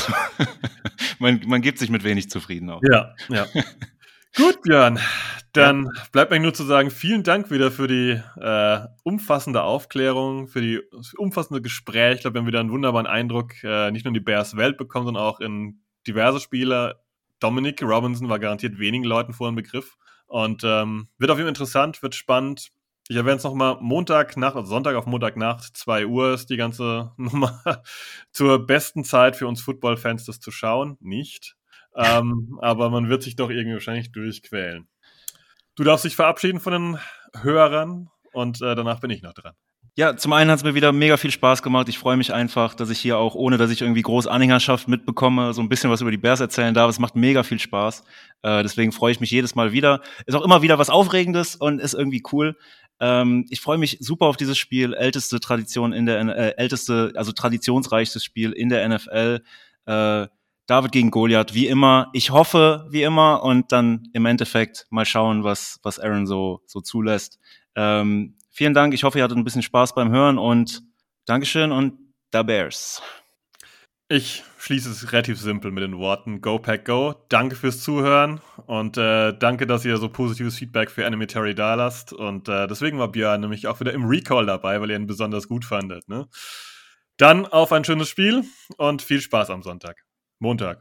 Man, man gibt sich mit wenig zufrieden auch. Ja, ja. Gut, Björn. Dann ja. bleibt mir nur zu sagen, vielen Dank wieder für die äh, umfassende Aufklärung, für die umfassende Gespräch. Ich glaube, wir haben wieder einen wunderbaren Eindruck, äh, nicht nur in die Bears Welt bekommen, sondern auch in diverse Spieler. Dominic Robinson war garantiert wenigen Leuten vor dem Begriff. Und ähm, wird auf jeden Fall interessant, wird spannend. Ich erwähne es nochmal, Montagnacht, also Sonntag auf Montagnacht, 2 Uhr ist die ganze Nummer zur besten Zeit für uns Football-Fans, das zu schauen. Nicht. Ähm, aber man wird sich doch irgendwie wahrscheinlich durchquälen. Du darfst dich verabschieden von den Hörern und äh, danach bin ich noch dran. Ja, zum einen hat es mir wieder mega viel Spaß gemacht. Ich freue mich einfach, dass ich hier auch, ohne dass ich irgendwie groß Anhängerschaft mitbekomme, so ein bisschen was über die Bears erzählen darf. Es macht mega viel Spaß. Äh, deswegen freue ich mich jedes Mal wieder. Ist auch immer wieder was Aufregendes und ist irgendwie cool. Ähm, ich freue mich super auf dieses Spiel. Älteste Tradition in der, äh, älteste, also traditionsreichstes Spiel in der NFL. Äh, David gegen Goliath, wie immer. Ich hoffe, wie immer, und dann im Endeffekt mal schauen, was, was Aaron so, so zulässt. Ähm, vielen Dank. Ich hoffe, ihr hattet ein bisschen Spaß beim Hören und Dankeschön und da Bears. Ich schließe es relativ simpel mit den Worten Go Pack Go. Danke fürs Zuhören und äh, danke, dass ihr so positives Feedback für Animatary da lasst. Und äh, deswegen war Björn nämlich auch wieder im Recall dabei, weil ihr ihn besonders gut fandet. Ne? Dann auf ein schönes Spiel und viel Spaß am Sonntag. Montag.